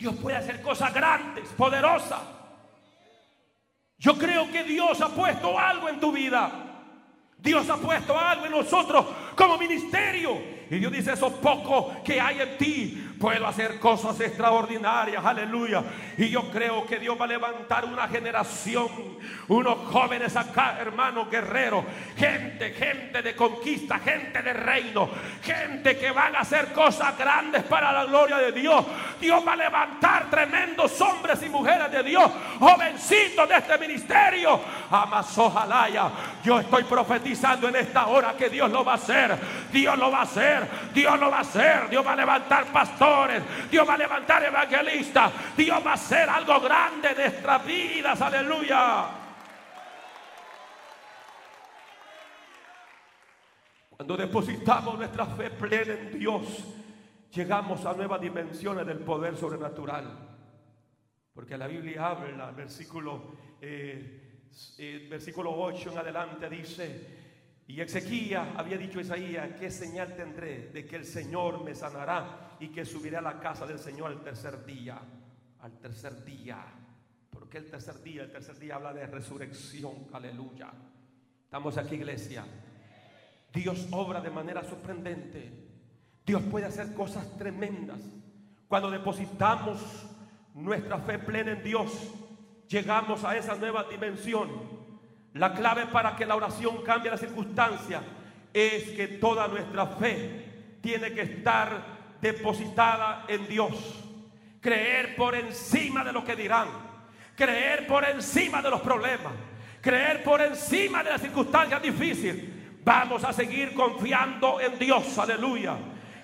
Speaker 1: Dios puede hacer cosas grandes, poderosas. Yo creo que Dios ha puesto algo en tu vida. Dios ha puesto algo en nosotros como ministerio. Y Dios dice, eso poco que hay en ti, puedo hacer cosas extraordinarias. Aleluya. Y yo creo que Dios va a levantar una generación, unos jóvenes acá, hermanos guerreros, gente, gente de conquista, gente de reino, gente que van a hacer cosas grandes para la gloria de Dios. Dios va a levantar tremendos hombres y mujeres de Dios, jovencitos de este ministerio. Amas, ojalá. Yo estoy profetizando en esta hora que Dios lo va a hacer. Dios lo va a hacer. Dios lo va a hacer. Dios va a levantar pastores. Dios va a levantar evangelistas. Dios va a hacer algo grande en nuestras vidas. Aleluya. Cuando depositamos nuestra fe plena en Dios, llegamos a nuevas dimensiones del poder sobrenatural. Porque la Biblia habla, versículo, eh, eh, versículo 8 en adelante dice, y Ezequiel había dicho a Isaías, ¿qué señal tendré de que el Señor me sanará y que subiré a la casa del Señor al tercer día? Al tercer día. porque el tercer día? El tercer día habla de resurrección. Aleluya. Estamos aquí, iglesia. Dios obra de manera sorprendente. Dios puede hacer cosas tremendas. Cuando depositamos nuestra fe plena en Dios, llegamos a esa nueva dimensión la clave para que la oración cambie la circunstancia es que toda nuestra fe tiene que estar depositada en Dios. Creer por encima de lo que dirán. Creer por encima de los problemas. Creer por encima de las circunstancias difíciles. Vamos a seguir confiando en Dios. Aleluya.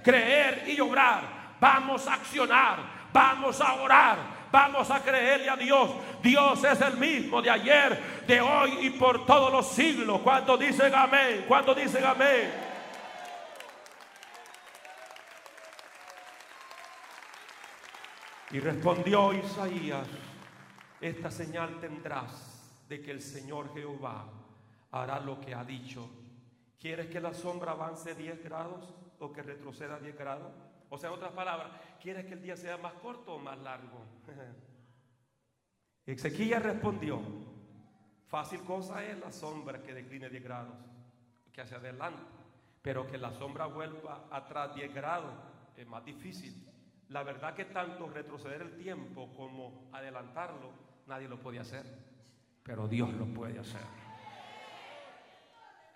Speaker 1: Creer y obrar. Vamos a accionar. Vamos a orar Vamos a creerle a Dios. Dios es el mismo de ayer, de hoy y por todos los siglos. Cuando dicen amén, cuando dicen amén. Y respondió Isaías, esta señal tendrás de que el Señor Jehová hará lo que ha dicho. ¿Quieres que la sombra avance 10 grados o que retroceda 10 grados? O sea, en otras palabras, ¿quieres que el día sea más corto o más largo? Ezequiel respondió, fácil cosa es la sombra que decline 10 grados, que hacia adelante, pero que la sombra vuelva atrás 10 grados es más difícil. La verdad que tanto retroceder el tiempo como adelantarlo, nadie lo puede hacer, pero Dios lo puede hacer.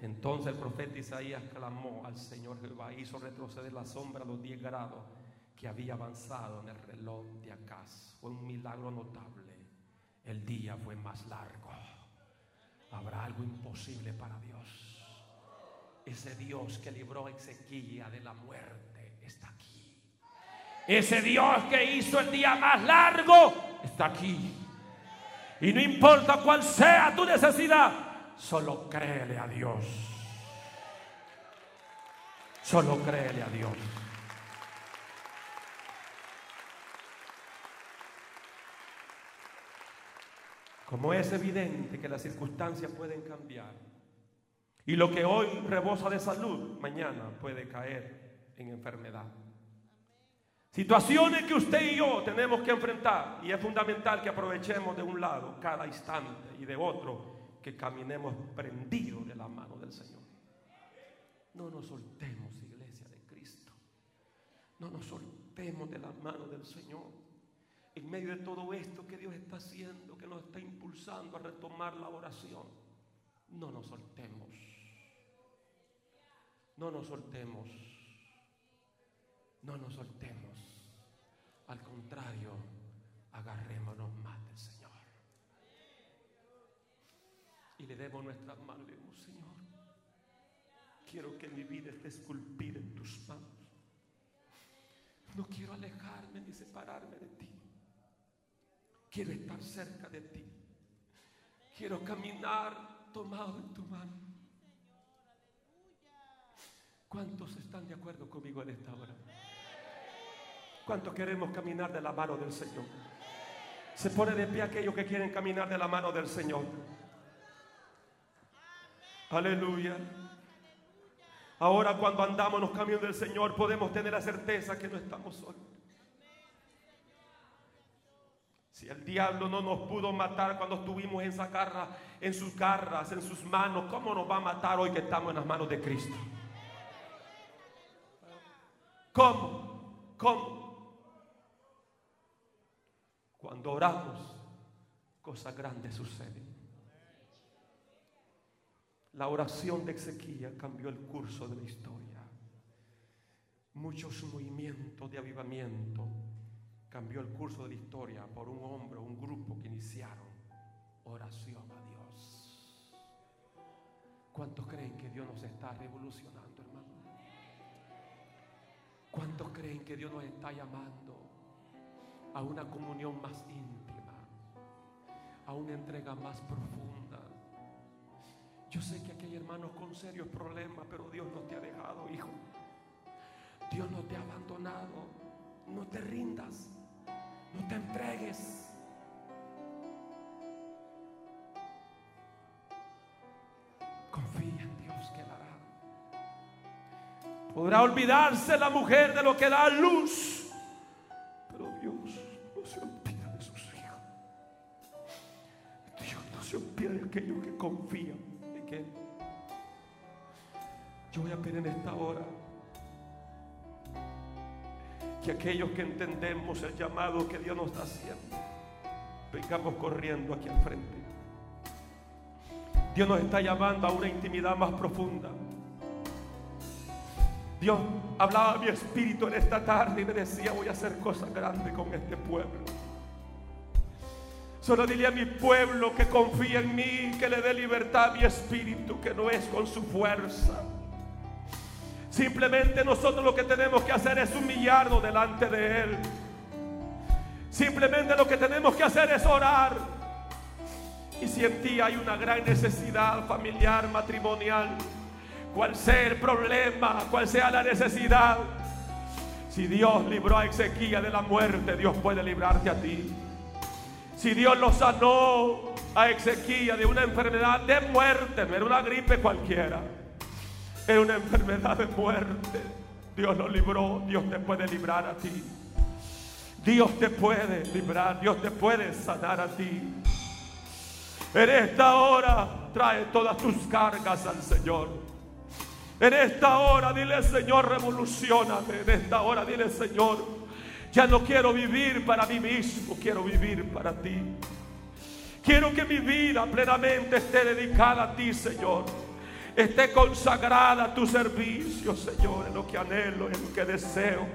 Speaker 1: Entonces el profeta Isaías clamó al Señor Jehová, hizo retroceder la sombra a los 10 grados que había avanzado en el reloj de Acaz. Fue un milagro notable. El día fue más largo. Habrá algo imposible para Dios. Ese Dios que libró a Ezequiel de la muerte está aquí. Ese Dios que hizo el día más largo está aquí. Y no importa cuál sea tu necesidad, Solo créele a Dios. Solo créele a Dios. Como es evidente que las circunstancias pueden cambiar y lo que hoy rebosa de salud, mañana puede caer en enfermedad. Situaciones que usted y yo tenemos que enfrentar y es fundamental que aprovechemos de un lado cada instante y de otro que caminemos prendidos de la mano del Señor. No nos soltemos, iglesia de Cristo. No nos soltemos de la mano del Señor en medio de todo esto que Dios está haciendo, que nos está impulsando a retomar la oración, no nos soltemos. No nos soltemos. No nos soltemos. Al contrario, agarrémonos más del Señor. Y le demos nuestras manos Señor, quiero que mi vida esté esculpida en tus manos. No quiero alejarme ni separarme de ti. Quiero estar cerca de ti. Quiero caminar tomado en tu mano. ¿Cuántos están de acuerdo conmigo en esta hora? ¿Cuántos queremos caminar de la mano del Señor? Se pone de pie aquellos que quieren caminar de la mano del Señor. Aleluya. Ahora cuando andamos en los caminos del Señor podemos tener la certeza que no estamos solos. Si el diablo no nos pudo matar cuando estuvimos en esa garra, en sus garras, en sus manos, ¿cómo nos va a matar hoy que estamos en las manos de Cristo? ¿Cómo? ¿Cómo? Cuando oramos, cosas grandes suceden. La oración de Ezequiel cambió el curso de la historia. Muchos movimientos de avivamiento cambió el curso de la historia por un hombre, un grupo que iniciaron oración a Dios. ¿Cuántos creen que Dios nos está revolucionando, hermano? ¿Cuántos creen que Dios nos está llamando a una comunión más íntima, a una entrega más profunda? Yo sé que aquí hay hermanos con serios problemas, pero Dios no te ha dejado, hijo. Dios no te ha abandonado. No te rindas. No te entregues. Confía en Dios que la hará. Podrá olvidarse la mujer de lo que da luz. Pero Dios no se olvida de sus hijos. Dios no se olvida de aquellos que confían Yo voy a pedir en esta hora que aquellos que entendemos el llamado que Dios nos está haciendo, vengamos corriendo aquí al frente. Dios nos está llamando a una intimidad más profunda. Dios hablaba a mi espíritu en esta tarde y me decía, voy a hacer cosas grandes con este pueblo. Solo dile a mi pueblo que confía en mí, que le dé libertad a mi espíritu, que no es con su fuerza Simplemente nosotros lo que tenemos que hacer es humillarnos delante de Él. Simplemente lo que tenemos que hacer es orar. Y si en ti hay una gran necesidad familiar, matrimonial, cual sea el problema, cual sea la necesidad, si Dios libró a Ezequiel de la muerte, Dios puede librarte a ti. Si Dios lo sanó a Ezequiel de una enfermedad de muerte, no era una gripe cualquiera era una enfermedad de muerte. Dios lo libró, Dios te puede librar a ti. Dios te puede librar, Dios te puede sanar a ti. En esta hora trae todas tus cargas al Señor. En esta hora dile Señor, revolucioname. En esta hora dile Señor, ya no quiero vivir para mí mismo, quiero vivir para ti. Quiero que mi vida plenamente esté dedicada a ti, Señor esté consagrada a tu servicio, Señor, en lo que anhelo, en lo que deseo.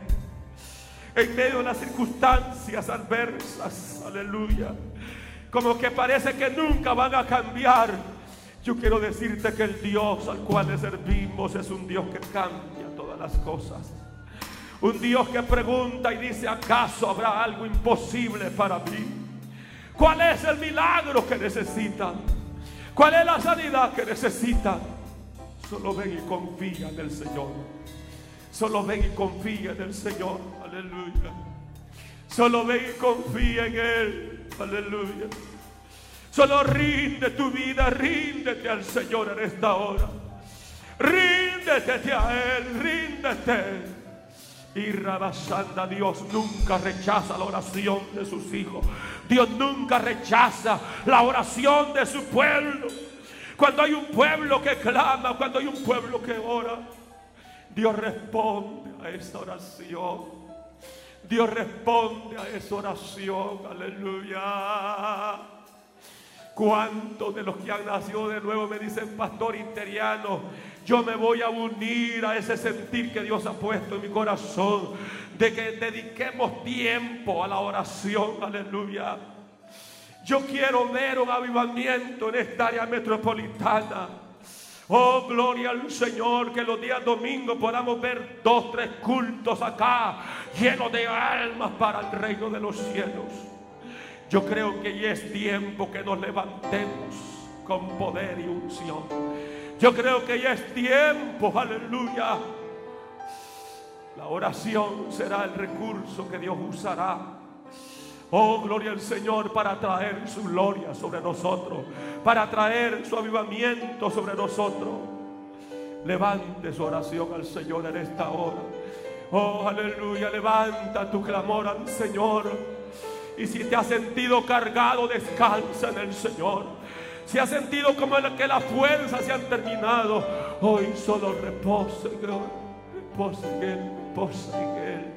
Speaker 1: En medio de las circunstancias adversas, aleluya. Como que parece que nunca van a cambiar. Yo quiero decirte que el Dios al cual le servimos es un Dios que cambia todas las cosas. Un Dios que pregunta y dice, ¿acaso habrá algo imposible para mí? ¿Cuál es el milagro que necesitan? ¿Cuál es la sanidad que necesitan? Solo ven y confía en el Señor. Solo ven y confía en el Señor. Aleluya. Solo ven y confía en Él. Aleluya. Solo rinde tu vida, ríndete al Señor en esta hora. Ríndete a Él, ríndete. Y Rabasanda, Dios nunca rechaza la oración de sus hijos. Dios nunca rechaza la oración de su pueblo. Cuando hay un pueblo que clama, cuando hay un pueblo que ora, Dios responde a esa oración. Dios responde a esa oración. Aleluya. ¿Cuántos de los que han nacido de nuevo me dicen, pastor interiano, yo me voy a unir a ese sentir que Dios ha puesto en mi corazón, de que dediquemos tiempo a la oración, aleluya. Yo quiero ver un avivamiento en esta área metropolitana. Oh, gloria al Señor, que los días domingos podamos ver dos, tres cultos acá, llenos de almas para el reino de los cielos. Yo creo que ya es tiempo que nos levantemos con poder y unción. Yo creo que ya es tiempo, aleluya. La oración será el recurso que Dios usará. Oh, gloria al Señor para traer su gloria sobre nosotros, para traer su avivamiento sobre nosotros. Levante su oración al Señor en esta hora. Oh, aleluya, levanta tu clamor al Señor. Y si te has sentido cargado, descansa en el Señor. Si has sentido como que las fuerzas se han terminado, hoy solo reposa en Él. Reposa en Él, reposa en Él.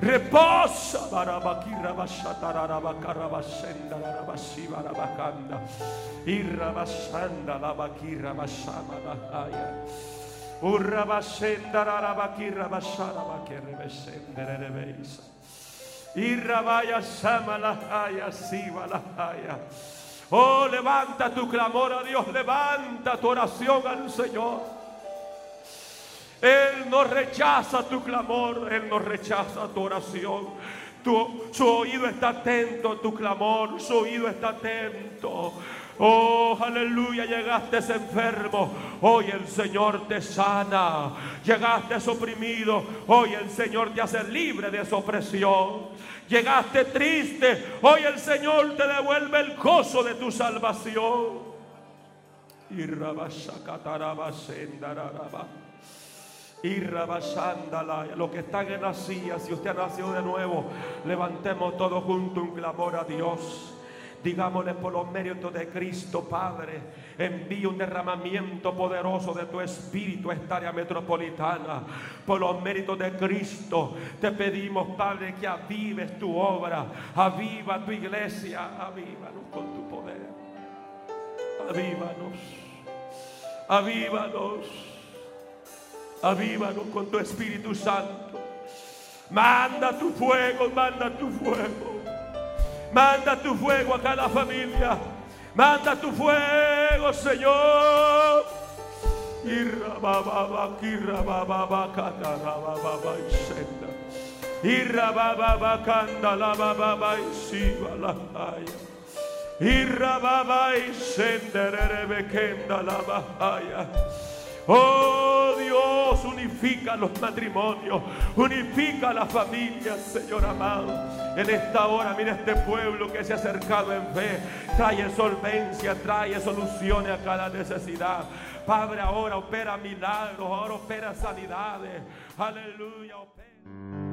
Speaker 1: Reposa barabakira bashatararabakara basenda rabashiva rabakanda. Irra basanda labakira bashama lahaya. Urra basenda rabakira bashara bakere besende rebeisa. Y rabaya sama la haya, siva la haya. Oh, levanta tu clamor a Dios, levanta tu oración al Señor. Él no rechaza tu clamor, Él no rechaza tu oración. Su oído está atento a tu clamor, su oído está atento. Oh, aleluya, llegaste enfermo. Hoy el Señor te sana. Llegaste oprimido. Hoy el Señor te hace libre de su opresión. Llegaste triste. Hoy el Señor te devuelve el gozo de tu salvación. Y y los que están en la silla, si usted ha nacido de nuevo, levantemos todos juntos un clamor a Dios. Digámosle por los méritos de Cristo, Padre, envíe un derramamiento poderoso de tu espíritu a esta área metropolitana. Por los méritos de Cristo, te pedimos, Padre, que avives tu obra, aviva tu iglesia, avívanos con tu poder. Avívanos, avívanos, avívanos con tu Espíritu Santo. Manda tu fuego, manda tu fuego. Manda tu fuego a cada familia. Manda tu fuego, Señor. Senda. Y rababa, canda, la baba, y siga la haya. Y rababa, y senda, kenda la bahaya. Oh Dios, unifica los matrimonios, unifica las familias, Señor amado. En esta hora, mira este pueblo que se ha acercado en fe, trae solvencia, trae soluciones a cada necesidad. Padre, ahora opera milagros, ahora opera sanidades. Aleluya, opera.